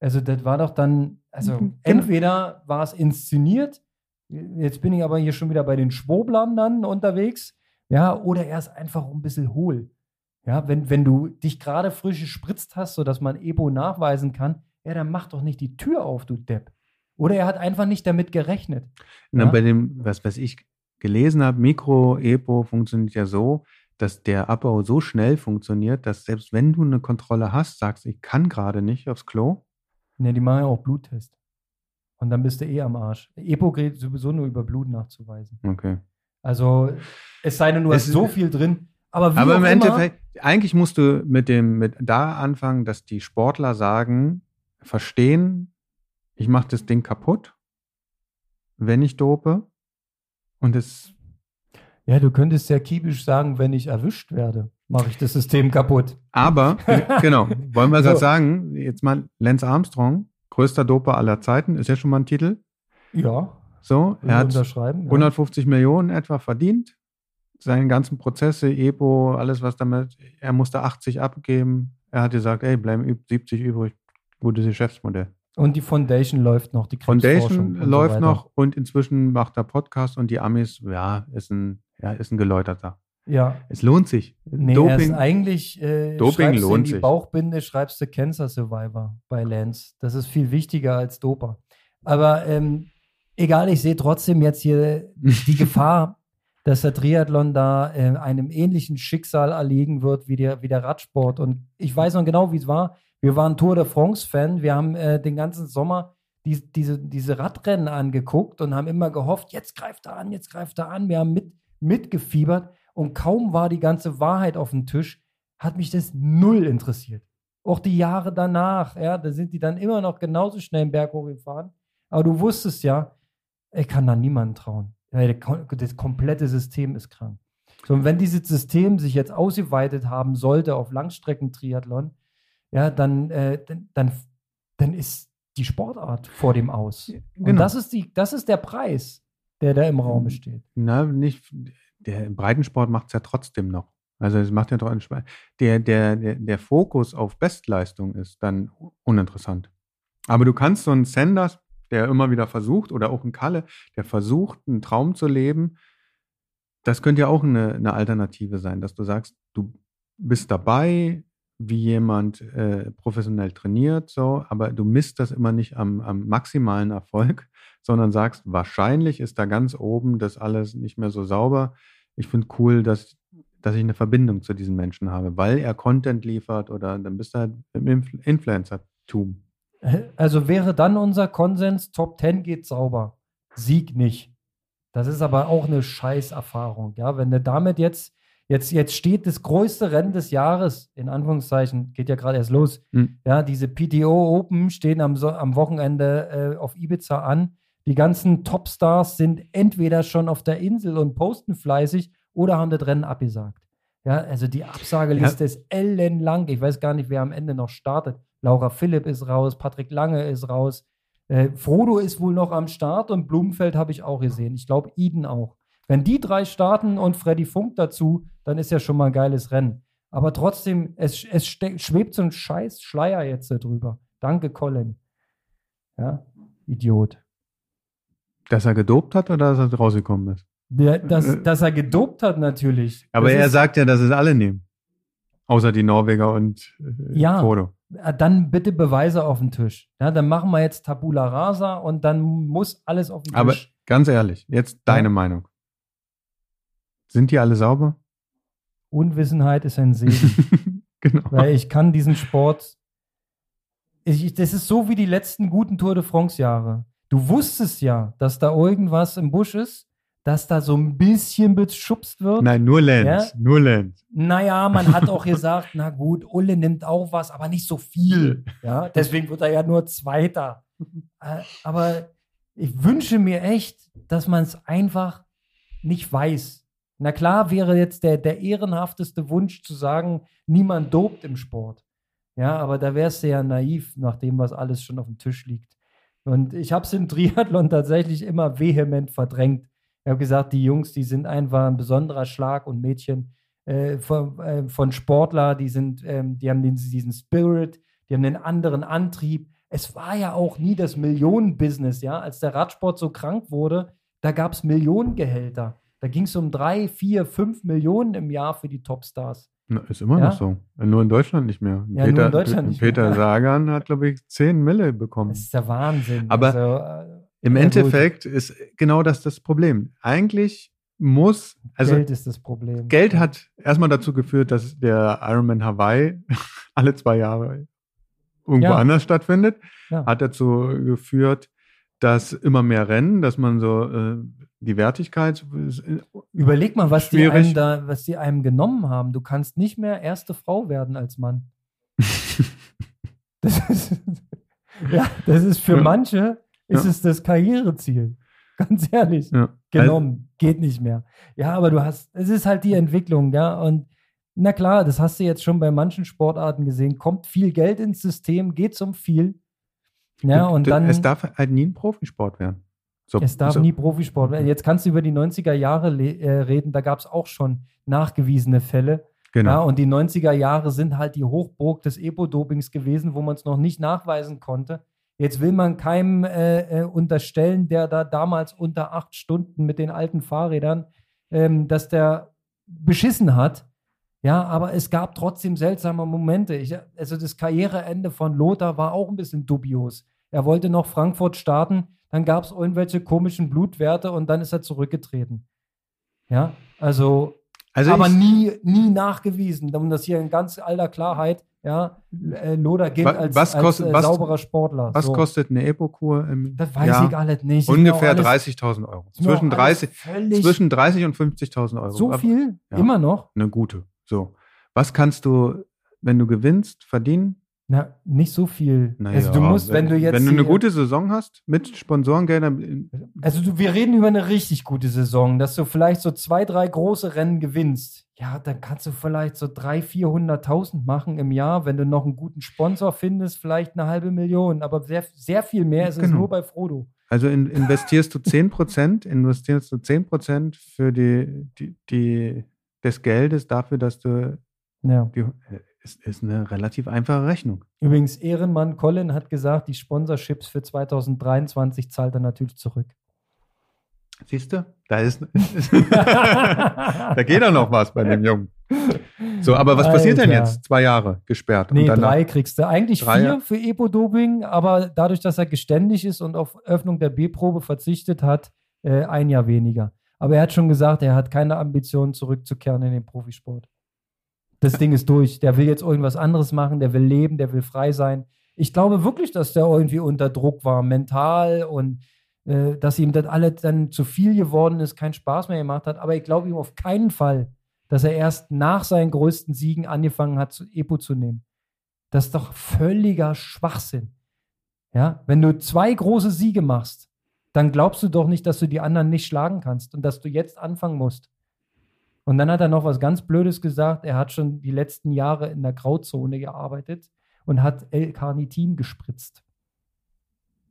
A: Also das war doch dann, also mhm, genau. entweder war es inszeniert, jetzt bin ich aber hier schon wieder bei den Schwoblern dann unterwegs, ja, oder er ist einfach ein bisschen hohl. Ja, wenn, wenn du dich gerade frisch gespritzt hast, sodass man Ebo nachweisen kann, ja, dann mach doch nicht die Tür auf, du Depp. Oder er hat einfach nicht damit gerechnet.
B: Na, ja? Bei dem, was, was ich gelesen habe, Mikro-Epo funktioniert ja so, dass der Abbau so schnell funktioniert, dass selbst wenn du eine Kontrolle hast, sagst, ich kann gerade nicht aufs Klo,
A: Ne, die machen ja auch Bluttest. Und dann bist du eh am Arsch. Epo geht sowieso nur über Blut nachzuweisen.
B: Okay.
A: Also, es sei denn, du es hast so viel drin. Aber, wie
B: aber im Endeffekt, eigentlich musst du mit dem, mit da anfangen, dass die Sportler sagen, verstehen, ich mache das Ding kaputt, wenn ich dope. Und es.
A: Ja, du könntest sehr kiebisch sagen, wenn ich erwischt werde mache ich das System kaputt.
B: Aber, *laughs* genau, wollen wir so. sagen, jetzt mal Lance Armstrong, größter Doper aller Zeiten, ist ja schon mal ein Titel.
A: Ja.
B: So, er hat 150 ja. Millionen etwa verdient. Seine ganzen Prozesse, EPO, alles was damit, er musste 80 abgeben. Er hat gesagt, ey, bleiben 70 übrig. Gutes Geschäftsmodell.
A: Und die Foundation läuft noch, die
B: Foundation läuft so noch und inzwischen macht er Podcast und die Amis, ja, ist ein, ja, ist ein geläuterter.
A: Ja.
B: Es lohnt sich.
A: Nee, Doping, ist eigentlich äh, Doping lohnt in die sich. Bauchbinde schreibst du Cancer Survivor bei Lance. Das ist viel wichtiger als Doper. Aber ähm, egal, ich sehe trotzdem jetzt hier *laughs* die Gefahr, dass der Triathlon da äh, einem ähnlichen Schicksal erlegen wird wie der, wie der Radsport. Und ich weiß noch genau, wie es war. Wir waren Tour de France-Fan. Wir haben äh, den ganzen Sommer die, diese, diese Radrennen angeguckt und haben immer gehofft, jetzt greift er an, jetzt greift er an. Wir haben mit, mitgefiebert und kaum war die ganze Wahrheit auf dem Tisch, hat mich das null interessiert. Auch die Jahre danach, ja, da sind die dann immer noch genauso schnell im Berg hochgefahren. Aber du wusstest ja, ich kann da niemandem trauen. Das komplette System ist krank. So, und wenn dieses System sich jetzt ausgeweitet haben sollte auf Langstreckentriathlon, ja, dann, äh, dann, dann ist die Sportart vor dem Aus. Genau. Und das ist, die, das ist der Preis, der da im Raum steht.
B: Na, nicht, der Breitensport macht es ja trotzdem noch. Also es macht ja trotzdem Spaß. Der, der, der, der Fokus auf Bestleistung ist dann uninteressant. Aber du kannst so einen Sanders, der immer wieder versucht, oder auch einen Kalle, der versucht, einen Traum zu leben, das könnte ja auch eine, eine Alternative sein, dass du sagst, du bist dabei, wie jemand äh, professionell trainiert, so, aber du misst das immer nicht am, am, maximalen Erfolg, *laughs* sondern sagst, wahrscheinlich ist da ganz oben das alles nicht mehr so sauber. Ich finde cool, dass, dass ich eine Verbindung zu diesen Menschen habe, weil er Content liefert oder dann bist du halt im Influ Influencer-Tum.
A: Also wäre dann unser Konsens, Top 10 geht sauber, Sieg nicht. Das ist aber auch eine Scheißerfahrung, ja, wenn du damit jetzt Jetzt, jetzt steht das größte Rennen des Jahres, in Anführungszeichen, geht ja gerade erst los. Mhm. Ja, diese PTO Open stehen am, am Wochenende äh, auf Ibiza an. Die ganzen Topstars sind entweder schon auf der Insel und posten fleißig oder haben das Rennen abgesagt. Ja, also die Absageliste ja. ist ellenlang. Ich weiß gar nicht, wer am Ende noch startet. Laura Philipp ist raus, Patrick Lange ist raus. Äh, Frodo ist wohl noch am Start und Blumenfeld habe ich auch gesehen. Ich glaube, Eden auch. Wenn die drei starten und Freddy Funk dazu, dann ist ja schon mal ein geiles Rennen. Aber trotzdem, es, es schwebt so ein scheiß Schleier jetzt drüber. Danke, Colin. Ja, Idiot.
B: Dass er gedopt hat oder dass er rausgekommen ist?
A: Der, dass, dass er gedopt hat, natürlich.
B: Aber das er sagt ja, dass es alle nehmen. Außer die Norweger und
A: äh, ja, Foto. Dann bitte Beweise auf den Tisch. Ja, dann machen wir jetzt Tabula Rasa und dann muss alles auf den Tisch.
B: Aber ganz ehrlich, jetzt deine ja. Meinung. Sind die alle sauber?
A: Unwissenheit ist ein Segen. *laughs* genau. Weil ich kann diesen Sport. Ich, das ist so wie die letzten guten Tour de France-Jahre. Du wusstest ja, dass da irgendwas im Busch ist, dass da so ein bisschen beschubst wird.
B: Nein, nur Lenz. Ja? Nur Lenz.
A: Naja, man hat auch gesagt, na gut, Ulle nimmt auch was, aber nicht so viel. Ja, deswegen wird er ja nur Zweiter. Äh, aber ich wünsche mir echt, dass man es einfach nicht weiß. Na klar wäre jetzt der, der ehrenhafteste Wunsch zu sagen, niemand dopt im Sport. Ja, aber da wärst du ja naiv, nach dem, was alles schon auf dem Tisch liegt. Und ich habe es im Triathlon tatsächlich immer vehement verdrängt. Ich habe gesagt, die Jungs, die sind einfach ein besonderer Schlag und Mädchen äh, von, äh, von, Sportler, die sind, ähm, die haben den, diesen Spirit, die haben einen anderen Antrieb. Es war ja auch nie das Millionenbusiness, ja. Als der Radsport so krank wurde, da gab es Millionengehälter. Da ging es um drei, vier, fünf Millionen im Jahr für die Topstars.
B: Na, ist immer ja? noch so. Nur in Deutschland nicht mehr.
A: Ja, Peter, nur in Deutschland nicht
B: Peter mehr. Sagan hat, glaube ich, zehn Mille bekommen.
A: Das ist der Wahnsinn.
B: Aber also, im Endeffekt gut. ist genau das das Problem. Eigentlich muss, also
A: Geld ist das Problem.
B: Geld hat erstmal dazu geführt, dass der Ironman Hawaii *laughs* alle zwei Jahre irgendwo ja. anders stattfindet. Ja. Hat dazu geführt, dass immer mehr Rennen, dass man so äh, die Wertigkeit.
A: Äh, Überleg mal, was die, einem da, was die einem genommen haben. Du kannst nicht mehr erste Frau werden als Mann. *laughs* das ist, *laughs* ja, das ist für manche ist ja. es das Karriereziel. *laughs* Ganz ehrlich. Ja. Genommen. Geht nicht mehr. Ja, aber du hast, es ist halt die Entwicklung, ja. Und na klar, das hast du jetzt schon bei manchen Sportarten gesehen. Kommt viel Geld ins System, geht um viel. Ja, und dann.
B: Es darf halt nie ein Profisport werden.
A: So, es darf so. nie Profisport werden. Jetzt kannst du über die 90er Jahre äh, reden, da gab es auch schon nachgewiesene Fälle. Genau. Ja, und die 90er Jahre sind halt die Hochburg des Epo-Dopings gewesen, wo man es noch nicht nachweisen konnte. Jetzt will man keinem äh, äh, unterstellen, der da damals unter acht Stunden mit den alten Fahrrädern, ähm, dass der beschissen hat. Ja, aber es gab trotzdem seltsame Momente. Ich, also das Karriereende von Lothar war auch ein bisschen dubios. Er wollte noch Frankfurt starten, dann gab es irgendwelche komischen Blutwerte und dann ist er zurückgetreten. Ja, also, also aber nie, nie nachgewiesen, um das hier in ganz alter Klarheit ja, äh, Loder gilt als, was kostet, als äh, sauberer Sportler.
B: Was so. kostet eine Epo-Kur
A: Das weiß Jahr? ich alles nicht.
B: Ungefähr 30.000 Euro. Zwischen 30, zwischen 30 und 50.000 Euro.
A: So viel? Ja, Immer noch?
B: Eine gute. So. Was kannst du, wenn du gewinnst, verdienen?
A: Na, nicht so viel.
B: Naja, also du musst, wenn, wenn, du jetzt. Wenn du eine gute Saison hast mit Sponsorengeldern.
A: Also du, wir reden über eine richtig gute Saison, dass du vielleicht so zwei, drei große Rennen gewinnst. Ja, dann kannst du vielleicht so 300.000, 400.000 machen im Jahr. Wenn du noch einen guten Sponsor findest, vielleicht eine halbe Million. Aber sehr, sehr viel mehr ist genau. es nur bei Frodo.
B: Also in, investierst du 10%, *laughs* investierst du 10% für die, die, die, des Geldes dafür, dass du ja. die, ist, ist eine relativ einfache Rechnung.
A: Übrigens, Ehrenmann Colin hat gesagt, die Sponsorships für 2023 zahlt er natürlich zurück.
B: Siehst du? Da ist. *laughs* da geht doch noch was bei dem Jungen. So, aber was Alter. passiert denn jetzt? Zwei Jahre gesperrt.
A: Nee, drei kriegst du. Eigentlich drei vier für Epo-Doping, aber dadurch, dass er geständig ist und auf Öffnung der B-Probe verzichtet hat, äh, ein Jahr weniger. Aber er hat schon gesagt, er hat keine Ambition, zurückzukehren in den Profisport das Ding ist durch. Der will jetzt irgendwas anderes machen, der will leben, der will frei sein. Ich glaube wirklich, dass der irgendwie unter Druck war, mental und äh, dass ihm das alles dann zu viel geworden ist, keinen Spaß mehr gemacht hat. Aber ich glaube ihm auf keinen Fall, dass er erst nach seinen größten Siegen angefangen hat, Epo zu nehmen. Das ist doch völliger Schwachsinn. Ja, wenn du zwei große Siege machst, dann glaubst du doch nicht, dass du die anderen nicht schlagen kannst und dass du jetzt anfangen musst. Und dann hat er noch was ganz Blödes gesagt. Er hat schon die letzten Jahre in der Grauzone gearbeitet und hat L-Carnitin gespritzt.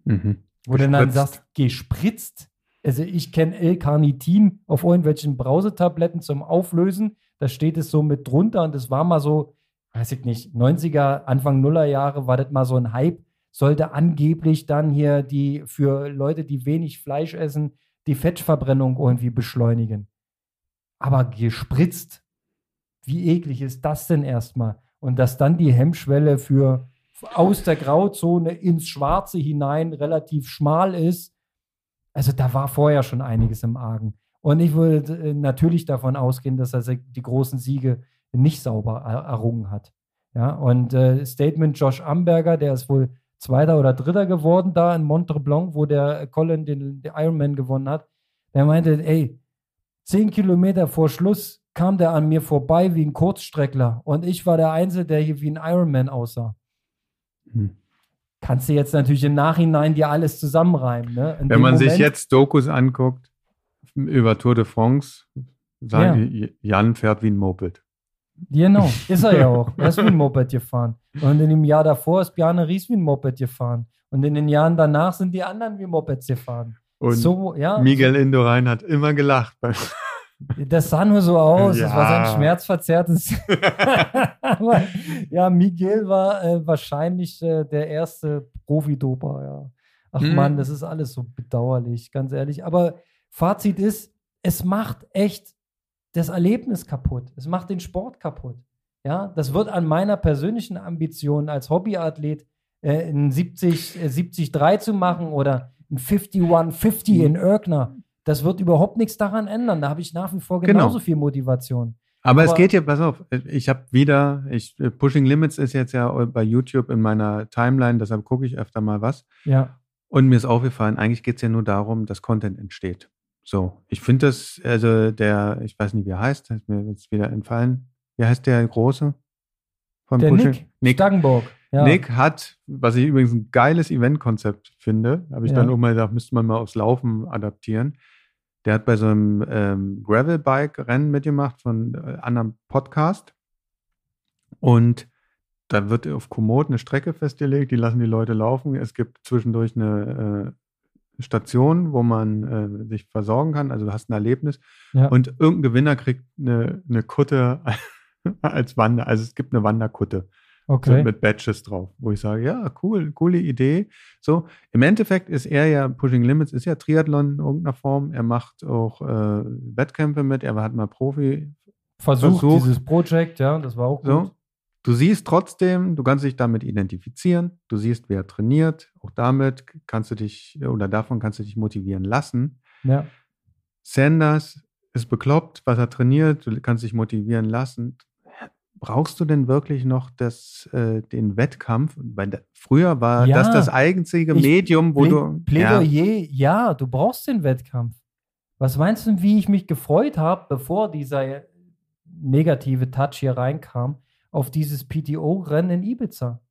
A: Mhm. Wo du dann sagst, gespritzt? Also ich kenne L-Carnitin auf irgendwelchen Brausetabletten zum Auflösen. Da steht es so mit drunter und das war mal so, weiß ich nicht, 90er, Anfang Nuller Jahre war das mal so ein Hype. Sollte angeblich dann hier die für Leute, die wenig Fleisch essen, die Fettverbrennung irgendwie beschleunigen aber gespritzt. Wie eklig ist das denn erstmal? Und dass dann die Hemmschwelle für aus der Grauzone ins Schwarze hinein relativ schmal ist. Also da war vorher schon einiges im Argen. Und ich würde äh, natürlich davon ausgehen, dass er die großen Siege nicht sauber errungen hat. Ja, und äh, Statement Josh Amberger, der ist wohl Zweiter oder Dritter geworden da in Montreblanc, wo der Colin den, den Ironman gewonnen hat. Der meinte, ey, Zehn Kilometer vor Schluss kam der an mir vorbei wie ein Kurzstreckler und ich war der Einzige, der hier wie ein Ironman aussah. Hm. Kannst du jetzt natürlich im Nachhinein dir alles zusammenreimen. Ne?
B: Wenn man Moment, sich jetzt Dokus anguckt über Tour de France, sagen ja. die, Jan fährt wie ein Moped.
A: Genau, *laughs* ist er ja auch. Er ist wie ein Moped gefahren. Und in dem Jahr davor ist Bjarne Ries wie ein Moped gefahren. Und in den Jahren danach sind die anderen wie Mopeds gefahren.
B: Und so, ja, Miguel Indurain hat immer gelacht. *laughs*
A: Das sah nur so aus, ja. das war sein schmerzverzerrtes. *laughs* *laughs* Aber, ja, Miguel war äh, wahrscheinlich äh, der erste Profidoper, ja. Ach hm. Mann, das ist alles so bedauerlich, ganz ehrlich. Aber Fazit ist, es macht echt das Erlebnis kaputt. Es macht den Sport kaputt. Ja, das wird an meiner persönlichen Ambition als Hobbyathlet äh, ein 70, äh, 70-3 zu machen oder ein 5150 in Irkner. Das wird überhaupt nichts daran ändern. Da habe ich nach wie vor genau. genauso genau. viel Motivation.
B: Aber, Aber, es geht ja, pass auf, ich habe wieder, ich, Pushing Limits ist jetzt ja bei YouTube in meiner Timeline, deshalb gucke ich öfter mal was.
A: Ja.
B: Und mir ist aufgefallen, eigentlich geht es ja nur darum, dass Content entsteht. So, ich finde das, also der, ich weiß nicht, wie er heißt, ist mir jetzt wieder entfallen. Wie heißt der Große?
A: Von der Pushing? Nick, Nick Stangenburg.
B: Ja. Nick hat, was ich übrigens ein geiles Eventkonzept finde, habe ich ja. dann auch mal gedacht, müsste man mal aufs Laufen adaptieren. Der hat bei so einem ähm, Gravelbike-Rennen mitgemacht von äh, anderem Podcast. Und da wird auf Komoot eine Strecke festgelegt, die lassen die Leute laufen. Es gibt zwischendurch eine Station, wo man äh, sich versorgen kann. Also du hast ein Erlebnis ja. und irgendein Gewinner kriegt eine, eine Kutte *laughs* als Wander. Also es gibt eine Wanderkutte. Okay. So mit Badges drauf, wo ich sage, ja, cool, coole Idee. So, im Endeffekt ist er ja, Pushing Limits ist ja Triathlon in irgendeiner Form. Er macht auch äh, Wettkämpfe mit, er hat mal Profi.
A: Versucht, versucht. dieses Projekt, ja, das war auch gut. So.
B: Du siehst trotzdem, du kannst dich damit identifizieren, du siehst, wer trainiert, auch damit kannst du dich oder davon kannst du dich motivieren lassen.
A: Ja.
B: Sanders ist bekloppt, was er trainiert, du kannst dich motivieren lassen. Brauchst du denn wirklich noch das, äh, den Wettkampf? Weil da, früher war ja, das das einzige Medium, wo du.
A: Plädoyer, ja. ja, du brauchst den Wettkampf. Was meinst du, wie ich mich gefreut habe, bevor dieser negative Touch hier reinkam? auf dieses PTO-Rennen in Ibiza.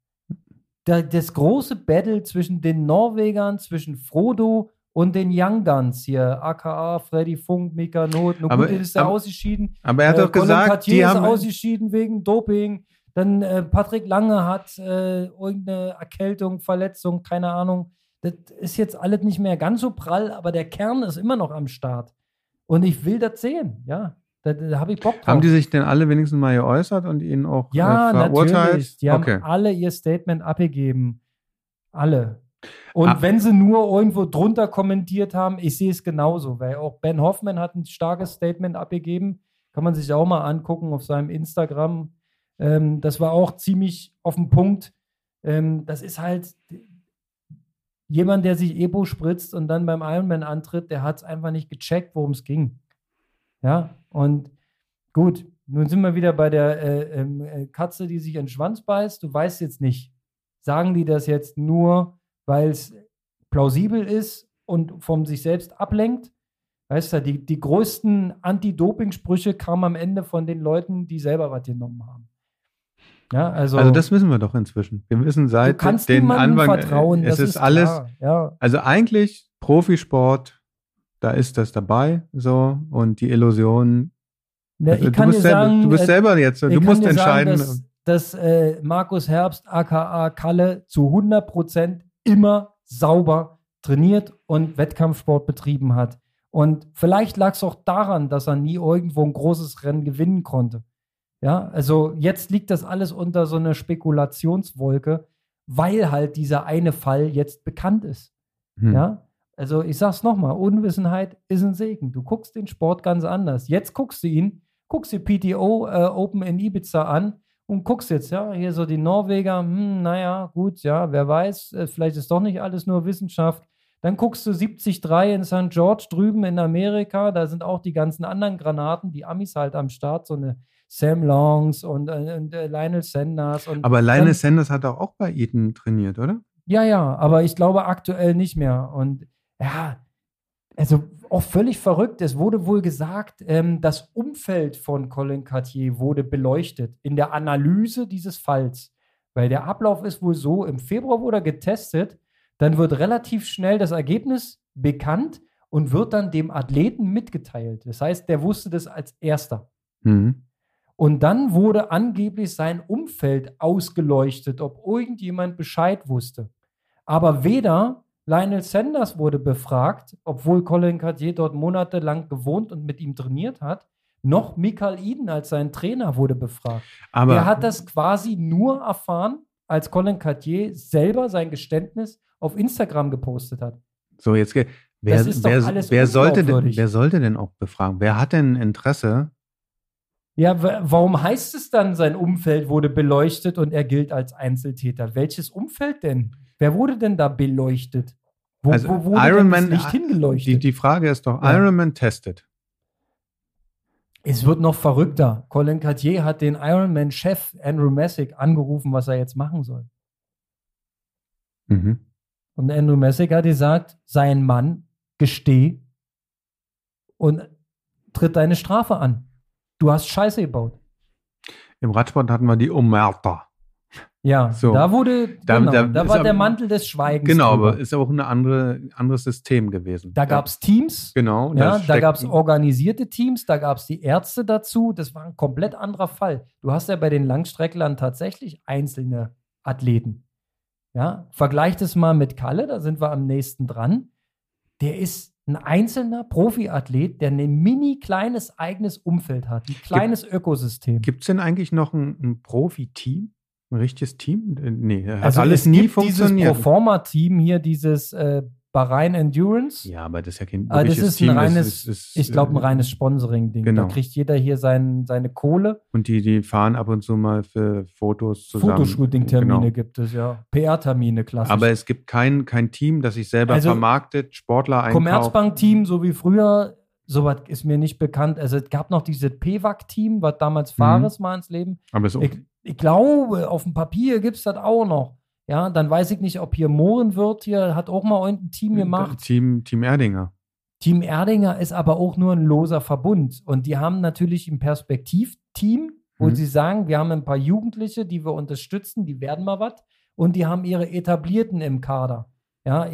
A: Da, das große Battle zwischen den Norwegern, zwischen Frodo und den Young Guns hier, aka Freddy Funk, Mika Not. Nur
B: aber,
A: gut, ist er ausgeschieden.
B: Aber er hat äh, doch gesagt,
A: Cartier die haben ausgeschieden wegen Doping. Dann äh, Patrick Lange hat äh, irgendeine Erkältung, Verletzung, keine Ahnung. Das ist jetzt alles nicht mehr ganz so prall, aber der Kern ist immer noch am Start. Und ich will das sehen, ja. Da, da habe ich Bock drauf.
B: Haben die sich denn alle wenigstens mal geäußert und ihn auch
A: ja, äh, verurteilt? Ja, natürlich. Die okay. haben alle ihr Statement abgegeben. Alle. Und ah. wenn sie nur irgendwo drunter kommentiert haben, ich sehe es genauso, weil auch Ben Hoffman hat ein starkes Statement abgegeben. Kann man sich auch mal angucken auf seinem Instagram. Ähm, das war auch ziemlich auf den Punkt. Ähm, das ist halt jemand, der sich Ebo spritzt und dann beim Ironman antritt, der hat es einfach nicht gecheckt, worum es ging. Ja, und gut, nun sind wir wieder bei der äh, ähm, äh, Katze, die sich in den Schwanz beißt. Du weißt jetzt nicht, sagen die das jetzt nur, weil es plausibel ist und von sich selbst ablenkt? Weißt du, die, die größten Anti-Doping-Sprüche kamen am Ende von den Leuten, die selber was genommen haben. Ja, also,
B: also das wissen wir doch inzwischen. Wir wissen seit du kannst den Anfang,
A: vertrauen,
B: es ist, ist alles. Ja. Also eigentlich Profisport da ist das dabei, so, und die Illusion.
A: Ja, kann
B: du, bist selber, du bist selber jetzt, du musst entscheiden.
A: Sagen, dass, dass äh, Markus Herbst, aka Kalle, zu 100 Prozent immer sauber trainiert und Wettkampfsport betrieben hat. Und vielleicht lag es auch daran, dass er nie irgendwo ein großes Rennen gewinnen konnte. Ja, also jetzt liegt das alles unter so einer Spekulationswolke, weil halt dieser eine Fall jetzt bekannt ist. Hm. Ja, also ich sag's nochmal, Unwissenheit ist ein Segen. Du guckst den Sport ganz anders. Jetzt guckst du ihn, guckst dir PTO äh, Open in Ibiza an und guckst jetzt, ja, hier so die Norweger, hm, naja, gut, ja, wer weiß, äh, vielleicht ist doch nicht alles nur Wissenschaft. Dann guckst du 73 in St. George drüben in Amerika, da sind auch die ganzen anderen Granaten, die Amis halt am Start, so eine Sam Longs und, äh, und äh, Lionel Sanders. Und
B: Aber Lionel dann, Sanders hat auch, auch bei Eden trainiert, oder?
A: Ja, ja, aber ich glaube aktuell nicht mehr. Und ja, also auch völlig verrückt. Es wurde wohl gesagt, ähm, das Umfeld von Colin Cartier wurde beleuchtet in der Analyse dieses Falls. Weil der Ablauf ist wohl so, im Februar wurde er getestet, dann wird relativ schnell das Ergebnis bekannt und wird dann dem Athleten mitgeteilt. Das heißt, der wusste das als erster. Mhm. Und dann wurde angeblich sein Umfeld ausgeleuchtet, ob irgendjemand Bescheid wusste. Aber weder Lionel Sanders wurde befragt, obwohl Colin Cartier dort monatelang gewohnt und mit ihm trainiert hat. Noch Michael Eden als sein Trainer wurde befragt. Aber er hat das quasi nur erfahren, als Colin Cartier selber sein Geständnis auf Instagram gepostet hat.
B: So, jetzt wer, wer, wer, sollte denn, wer sollte denn auch befragen? Wer hat denn Interesse?
A: Ja, warum heißt es dann, sein Umfeld wurde beleuchtet und er gilt als Einzeltäter? Welches Umfeld denn? Wer wurde denn da beleuchtet?
B: Wo, also wo wurde Iron Licht hingeleuchtet? Die, die Frage ist doch, ja. Iron Man testet.
A: Es wird noch verrückter. Colin Cartier hat den Ironman-Chef Andrew Messick angerufen, was er jetzt machen soll. Mhm. Und Andrew Messick hat gesagt, sein Mann, gesteh und tritt deine Strafe an. Du hast Scheiße gebaut.
B: Im Radsport hatten wir die Omerta.
A: Ja, so. da wurde, da, genau, da, da war aber, der Mantel des Schweigens.
B: Genau, drüber. aber ist auch ein andere, anderes System gewesen.
A: Da gab es Teams.
B: Genau.
A: Ja, da gab es organisierte Teams, da gab es die Ärzte dazu. Das war ein komplett anderer Fall. Du hast ja bei den Langstrecklern tatsächlich einzelne Athleten. Ja, vergleich das mal mit Kalle, da sind wir am nächsten dran. der ist ein einzelner Profiathlet, der ein mini kleines eigenes Umfeld hat, ein kleines Gibt, Ökosystem.
B: Gibt es denn eigentlich noch ein, ein Profi-Team? Ein richtiges Team?
A: Äh, nee, hat also alles nie funktioniert. Dieses Proforma-Team hier, dieses äh, Bahrain Endurance.
B: Ja, aber das ist ja kein
A: ah, das ist Team. Ein reines, das ist, ist, ich glaube, ein äh, reines Sponsoring-Ding. Genau. Da kriegt jeder hier sein, seine Kohle.
B: Und die, die fahren ab und zu mal für Fotos zusammen.
A: Fotoshooting-Termine genau. gibt es, ja. PR-Termine, klassisch.
B: Aber es gibt kein, kein Team, das sich selber also, vermarktet, Sportler einkauft.
A: Commerzbank-Team, so wie früher, sowas ist mir nicht bekannt. Also es gab noch dieses PWAC-Team, was damals mhm. Fares mhm. mal ins Leben.
B: Aber so
A: ich, ich glaube, auf dem Papier gibt es das auch noch. Ja, dann weiß ich nicht, ob hier Mohrenwirt hier hat auch mal ein Team gemacht.
B: Team, Team Erdinger.
A: Team Erdinger ist aber auch nur ein loser Verbund. Und die haben natürlich ein Perspektivteam, wo mhm. sie sagen, wir haben ein paar Jugendliche, die wir unterstützen, die werden mal was. Und die haben ihre Etablierten im Kader. Ja,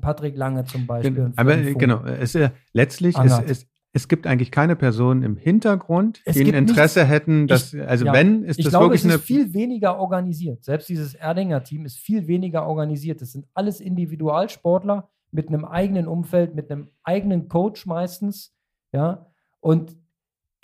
A: Patrick Lange zum Beispiel.
B: Aber genau, es, äh, letztlich ist, ist, es gibt eigentlich keine Person im Hintergrund, es die ein Interesse nicht, hätten, dass, ich, also ja, wenn, ist das glaube, wirklich
A: es ist viel weniger organisiert. Selbst dieses Erdinger-Team ist viel weniger organisiert. Das sind alles Individualsportler mit einem eigenen Umfeld, mit einem eigenen Coach meistens, ja. Und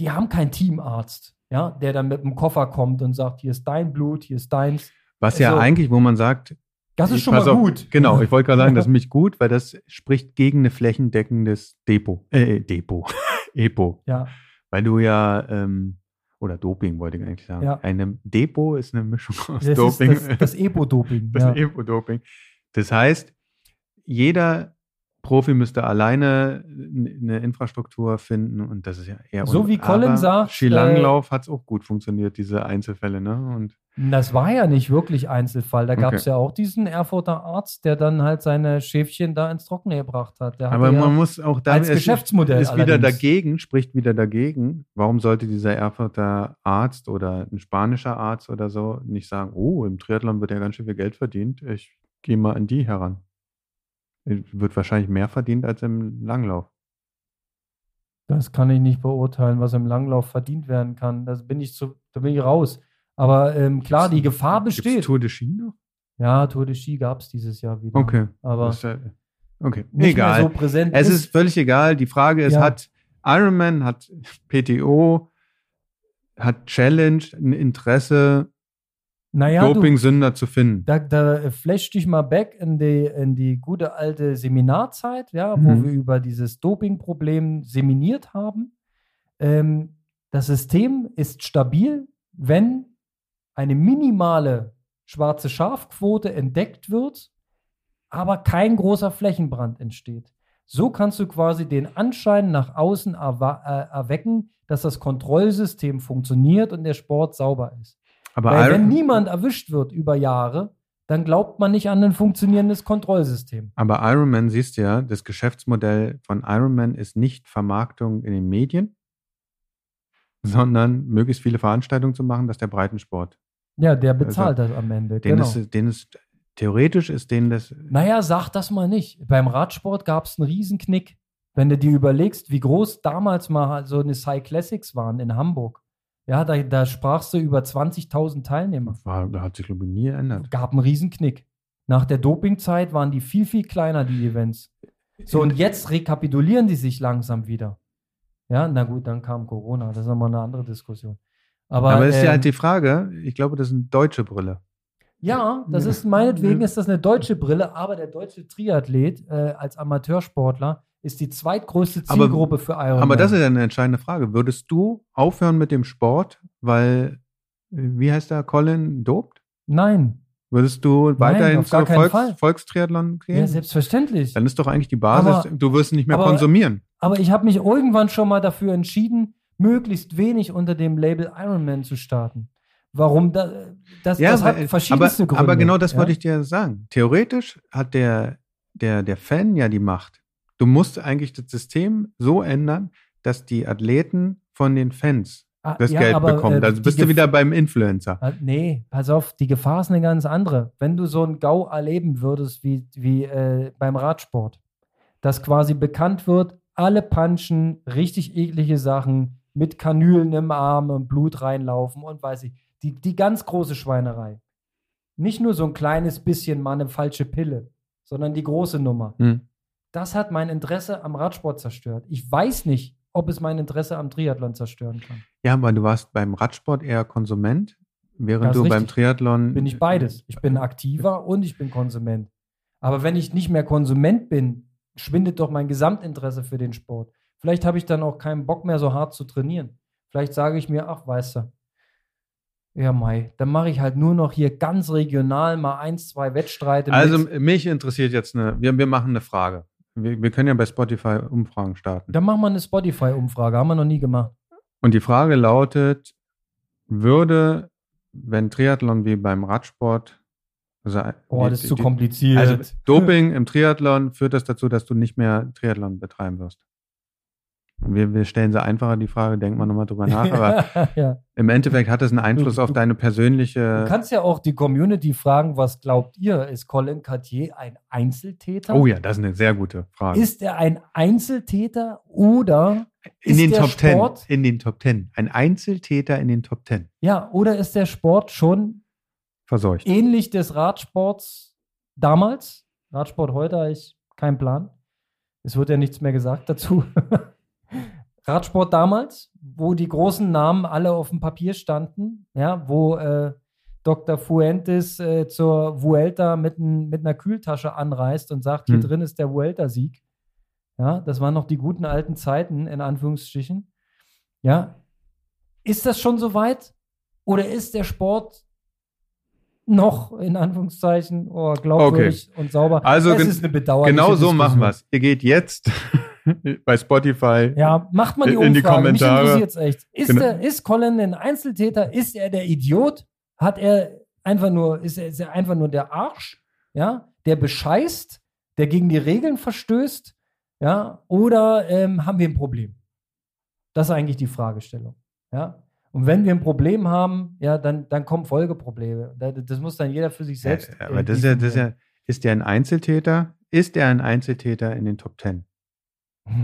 A: die haben keinen Teamarzt, ja, der dann mit dem Koffer kommt und sagt, hier ist dein Blut, hier ist deins.
B: Was also, ja eigentlich, wo man sagt,
A: das ist schon mal gut.
B: Auf, genau, ich wollte gerade sagen, das *laughs* ist mich gut, weil das spricht gegen ein flächendeckendes Depot. Äh, äh Depot. *laughs* Epo.
A: Ja.
B: Weil du ja, ähm, oder Doping wollte ich eigentlich sagen. Ja. Eine Depot ist eine Mischung aus
A: das
B: Doping.
A: das, das Epo-Doping. *laughs*
B: Das ja. Epo-Doping. Das heißt, jeder Profi müsste alleine eine Infrastruktur finden und das ist ja eher
A: So wie Colin sagt.
B: Skilanglauf äh, hat es auch gut funktioniert, diese Einzelfälle, ne? Und
A: das war ja nicht wirklich Einzelfall. Da gab es ja auch diesen Erfurter Arzt, der dann halt seine Schäfchen da ins Trockene gebracht hat.
B: Aber man ja muss auch da
A: als Geschäftsmodell
B: ist wieder dagegen, spricht wieder dagegen. Warum sollte dieser Erfurter Arzt oder ein spanischer Arzt oder so nicht sagen, oh, im Triathlon wird ja ganz schön viel Geld verdient. Ich gehe mal an die heran. Wird wahrscheinlich mehr verdient als im Langlauf.
A: Das kann ich nicht beurteilen, was im Langlauf verdient werden kann. Das bin ich zu, da bin ich raus. Aber ähm, klar, die Gefahr besteht.
B: Tour de Ski noch?
A: Ja, Tour de Ski gab es dieses Jahr wieder.
B: Okay.
A: Aber
B: okay. egal.
A: So präsent
B: es ist, ist, völlig egal. Die Frage ist, ja. hat Ironman, hat PTO, hat Challenge ein Interesse naja, Doping-Sünder zu finden.
A: Da, da flash dich mal back in die, in die gute alte Seminarzeit, ja, mhm. wo wir über dieses Doping-Problem seminiert haben. Ähm, das System ist stabil, wenn eine minimale schwarze Schafquote entdeckt wird, aber kein großer Flächenbrand entsteht. So kannst du quasi den Anschein nach außen äh, erwecken, dass das Kontrollsystem funktioniert und der Sport sauber ist. Aber Weil wenn niemand erwischt wird über Jahre, dann glaubt man nicht an ein funktionierendes Kontrollsystem.
B: Aber Ironman, siehst du ja, das Geschäftsmodell von Ironman ist nicht Vermarktung in den Medien, sondern möglichst viele Veranstaltungen zu machen, dass der Breitensport.
A: Ja, der bezahlt also, das am Ende.
B: Den genau. ist, den ist, theoretisch ist denen das.
A: Naja, sag das mal nicht. Beim Radsport gab es einen Riesenknick. Wenn du dir überlegst, wie groß damals mal so eine Cy Classics waren in Hamburg. Ja, da, da sprachst du über 20.000 Teilnehmer.
B: War, da hat sich, glaube ich, nie geändert.
A: Gab einen Riesenknick. Nach der Dopingzeit waren die viel, viel kleiner, die Events. So, und jetzt rekapitulieren die sich langsam wieder. Ja, na gut, dann kam Corona. Das ist nochmal eine andere Diskussion. Aber,
B: Aber ist ähm, ja halt die Frage, ich glaube, das ist eine deutsche Brille.
A: Ja, das ist meinetwegen ist das eine deutsche Brille, aber der deutsche Triathlet äh, als Amateursportler ist die zweitgrößte Zielgruppe
B: aber,
A: für Ironman.
B: Aber das ist ja eine entscheidende Frage. Würdest du aufhören mit dem Sport, weil, wie heißt der, Colin dopt?
A: Nein.
B: Würdest du weiterhin zur Volks Volkstriathlon gehen?
A: Ja, selbstverständlich.
B: Dann ist doch eigentlich die Basis, aber, du wirst nicht mehr aber, konsumieren.
A: Aber ich habe mich irgendwann schon mal dafür entschieden, möglichst wenig unter dem Label Ironman zu starten. Warum? Da, das,
B: ja,
A: das hat verschiedenste
B: aber,
A: Gründe.
B: Aber genau das ja? wollte ich dir sagen. Theoretisch hat der, der, der Fan ja die Macht. Du musst eigentlich das System so ändern, dass die Athleten von den Fans ah, das ja, Geld aber, bekommen. Also bist du wieder beim Influencer.
A: Ah, nee, pass auf, die Gefahr ist eine ganz andere. Wenn du so ein GAU erleben würdest wie, wie äh, beim Radsport, dass quasi bekannt wird, alle punchen richtig eklige Sachen mit Kanülen im Arm und Blut reinlaufen und weiß ich. Die, die ganz große Schweinerei. Nicht nur so ein kleines bisschen mal eine falsche Pille, sondern die große Nummer. Hm das hat mein Interesse am Radsport zerstört. Ich weiß nicht, ob es mein Interesse am Triathlon zerstören kann.
B: Ja, aber du warst beim Radsport eher Konsument, während du richtig. beim Triathlon.
A: Bin ich beides. Ich bin aktiver und ich bin Konsument. Aber wenn ich nicht mehr Konsument bin, schwindet doch mein Gesamtinteresse für den Sport. Vielleicht habe ich dann auch keinen Bock mehr, so hart zu trainieren. Vielleicht sage ich mir, ach, weißt du, ja, Mai, dann mache ich halt nur noch hier ganz regional mal eins, zwei Wettstreite.
B: Also mich interessiert jetzt eine, wir, wir machen eine Frage. Wir, wir können ja bei Spotify Umfragen starten.
A: Dann machen wir eine Spotify-Umfrage, haben wir noch nie gemacht.
B: Und die Frage lautet, würde, wenn Triathlon wie beim Radsport
A: also, oh, die, das ist zu kompliziert.
B: Also Doping im Triathlon führt das dazu, dass du nicht mehr Triathlon betreiben wirst. Wir, wir stellen sie einfacher die Frage, denkt man nochmal drüber nach, aber *laughs* ja. im Endeffekt hat es einen Einfluss du, auf deine persönliche.
A: Du kannst ja auch die Community fragen, was glaubt ihr? Ist Colin Cartier ein Einzeltäter?
B: Oh ja, das ist eine sehr gute Frage.
A: Ist er ein Einzeltäter oder
B: in den Top Sport, Ten? In den Top Ten. Ein Einzeltäter in den Top Ten.
A: Ja, oder ist der Sport schon
B: verseucht?
A: Ähnlich des Radsports damals. Radsport heute habe ich keinen Plan. Es wird ja nichts mehr gesagt dazu. *laughs* Radsport damals, wo die großen Namen alle auf dem Papier standen, ja, wo äh, Dr. Fuentes äh, zur Vuelta mit, ein, mit, einer Kühltasche anreist und sagt, hm. hier drin ist der Vuelta-Sieg. Ja, das waren noch die guten alten Zeiten, in Anführungsstrichen. Ja, ist das schon so weit? Oder ist der Sport noch, in Anführungszeichen, oh, glaubwürdig okay. und sauber?
B: Also, es ist eine bedauerliche Genau so machen wir es. Ihr geht jetzt *laughs* bei Spotify.
A: Ja, macht man die
B: Umfrage. In die Kommentare.
A: Mich echt. Ist, genau. der, ist Colin ein Einzeltäter? Ist er der Idiot? Hat er einfach nur, ist er, ist er einfach nur der Arsch? Ja, der bescheißt, der gegen die Regeln verstößt? Ja, oder ähm, haben wir ein Problem? Das ist eigentlich die Fragestellung. Ja. Und wenn wir ein Problem haben, ja, dann, dann kommen Folgeprobleme. Das muss dann jeder für sich selbst.
B: Ja, aber das ist ja, das ist ja, ist der ein Einzeltäter? Ist er ein Einzeltäter in den Top Ten?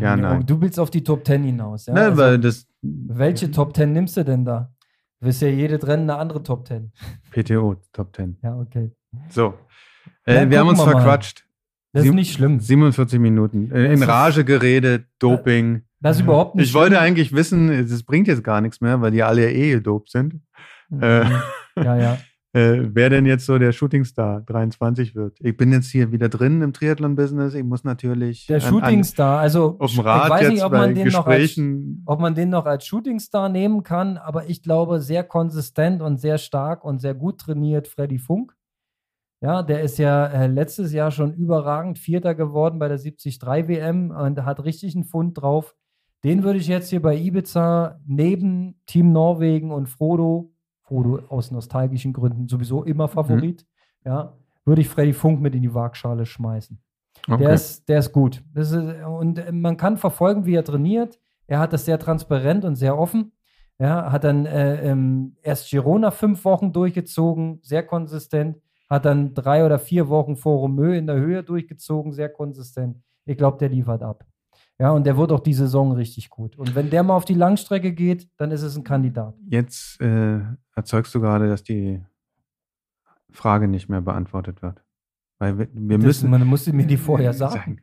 A: Ja, nein. Du willst auf die Top Ten hinaus. Ja?
B: Nein, also, weil das.
A: Welche Top Ten nimmst du denn da? Du wirst ja jede Rennen eine andere Top Ten.
B: PTO Top Ten.
A: Ja, okay.
B: So. Äh, wir haben uns wir verquatscht.
A: Das ist nicht schlimm.
B: 47 Minuten. Äh, in Rage geredet, Doping.
A: Das ist überhaupt nicht
B: Ich schlimm. wollte eigentlich wissen, es bringt jetzt gar nichts mehr, weil die alle eh gedopt sind. Mhm. Äh,
A: ja, ja. *laughs*
B: äh, wer denn jetzt so der Shootingstar 23 wird. Ich bin jetzt hier wieder drin im Triathlon-Business. Ich muss natürlich.
A: Der Shootingstar, also
B: auf dem Rad ich weiß nicht, ob man, den noch als,
A: ob man den noch als Shootingstar nehmen kann, aber ich glaube, sehr konsistent und sehr stark und sehr gut trainiert Freddy Funk. Ja, der ist ja äh, letztes Jahr schon überragend Vierter geworden bei der 73 WM und hat richtig einen Fund drauf. Den würde ich jetzt hier bei Ibiza neben Team Norwegen und Frodo Frodo aus nostalgischen Gründen sowieso immer Favorit. Mhm. Ja, würde ich Freddy Funk mit in die Waagschale schmeißen. Okay. Der, ist, der ist gut. Ist, und man kann verfolgen, wie er trainiert. Er hat das sehr transparent und sehr offen. Ja, hat dann äh, ähm, erst Girona fünf Wochen durchgezogen, sehr konsistent. Hat dann drei oder vier Wochen vor Romeu in der Höhe durchgezogen, sehr konsistent. Ich glaube, der liefert ab. Ja, und der wird auch die Saison richtig gut. Und wenn der mal auf die Langstrecke geht, dann ist es ein Kandidat.
B: Jetzt äh, erzeugst du gerade, dass die Frage nicht mehr beantwortet wird. Weil wir, wir das, müssen.
A: Man musste mir die vorher *laughs* sagen. sagen.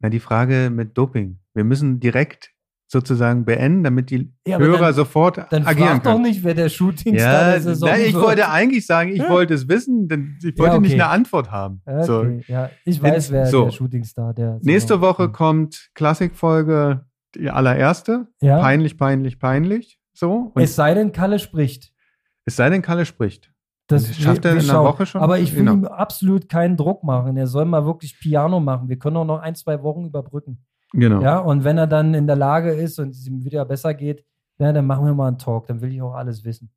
B: Na, die Frage mit Doping. Wir müssen direkt sozusagen beenden, damit die ja, Hörer dann, sofort dann agieren frag
A: können. doch nicht, wer der Shootingstar ja, der Saison
B: nein, ich
A: wird.
B: wollte eigentlich sagen, ich ja. wollte es wissen, denn ich wollte ja, okay. nicht eine Antwort haben.
A: Okay. So. Ja, ich weiß, wer so. der Shootingstar der
B: Saison Nächste Woche kommt Klassikfolge die allererste. Peinlich, peinlich, peinlich. So.
A: Und es sei denn, Kalle spricht.
B: Es sei denn, Kalle spricht.
A: Das schafft er in einer Woche schon. Aber ich will genau. ihm absolut keinen Druck machen. Er soll mal wirklich Piano machen. Wir können auch noch ein, zwei Wochen überbrücken.
B: Genau.
A: Ja, und wenn er dann in der Lage ist und es ihm wieder besser geht, ja, dann machen wir mal einen Talk. Dann will ich auch alles wissen.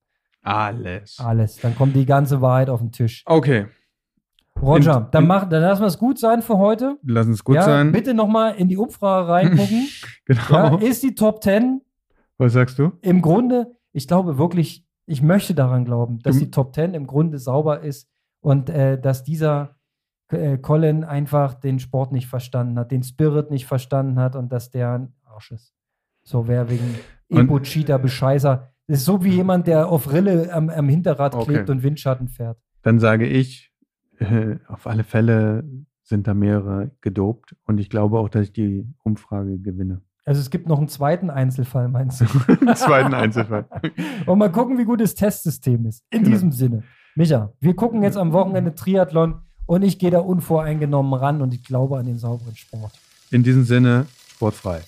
B: Alles.
A: Alles. Dann kommt die ganze Wahrheit auf den Tisch.
B: Okay.
A: Roger, in, dann, mach, dann lassen wir es gut sein für heute.
B: Lassen es gut
A: ja,
B: sein.
A: Bitte nochmal in die Umfrage reingucken. *laughs*
B: genau.
A: Ja, ist die Top 10?
B: Was sagst du?
A: Im Grunde, ich glaube wirklich, ich möchte daran glauben, dass du, die Top 10 im Grunde sauber ist und äh, dass dieser äh, Colin einfach den Sport nicht verstanden hat, den Spirit nicht verstanden hat und dass der ein Arsch ist. So wer wegen Ego-Cheater, äh, Bescheißer. Das ist so wie jemand, der auf Rille am, am Hinterrad okay. klebt und Windschatten fährt.
B: Dann sage ich, äh, auf alle Fälle sind da mehrere gedopt und ich glaube auch, dass ich die Umfrage gewinne.
A: Also es gibt noch einen zweiten Einzelfall, meinst du? *laughs*
B: einen zweiten Einzelfall. *laughs*
A: und mal gucken, wie gut das Testsystem ist. In genau. diesem Sinne. Micha, wir gucken jetzt am Wochenende Triathlon. Und ich gehe da unvoreingenommen ran und ich glaube an den sauberen Sport.
B: In diesem Sinne, sportfrei.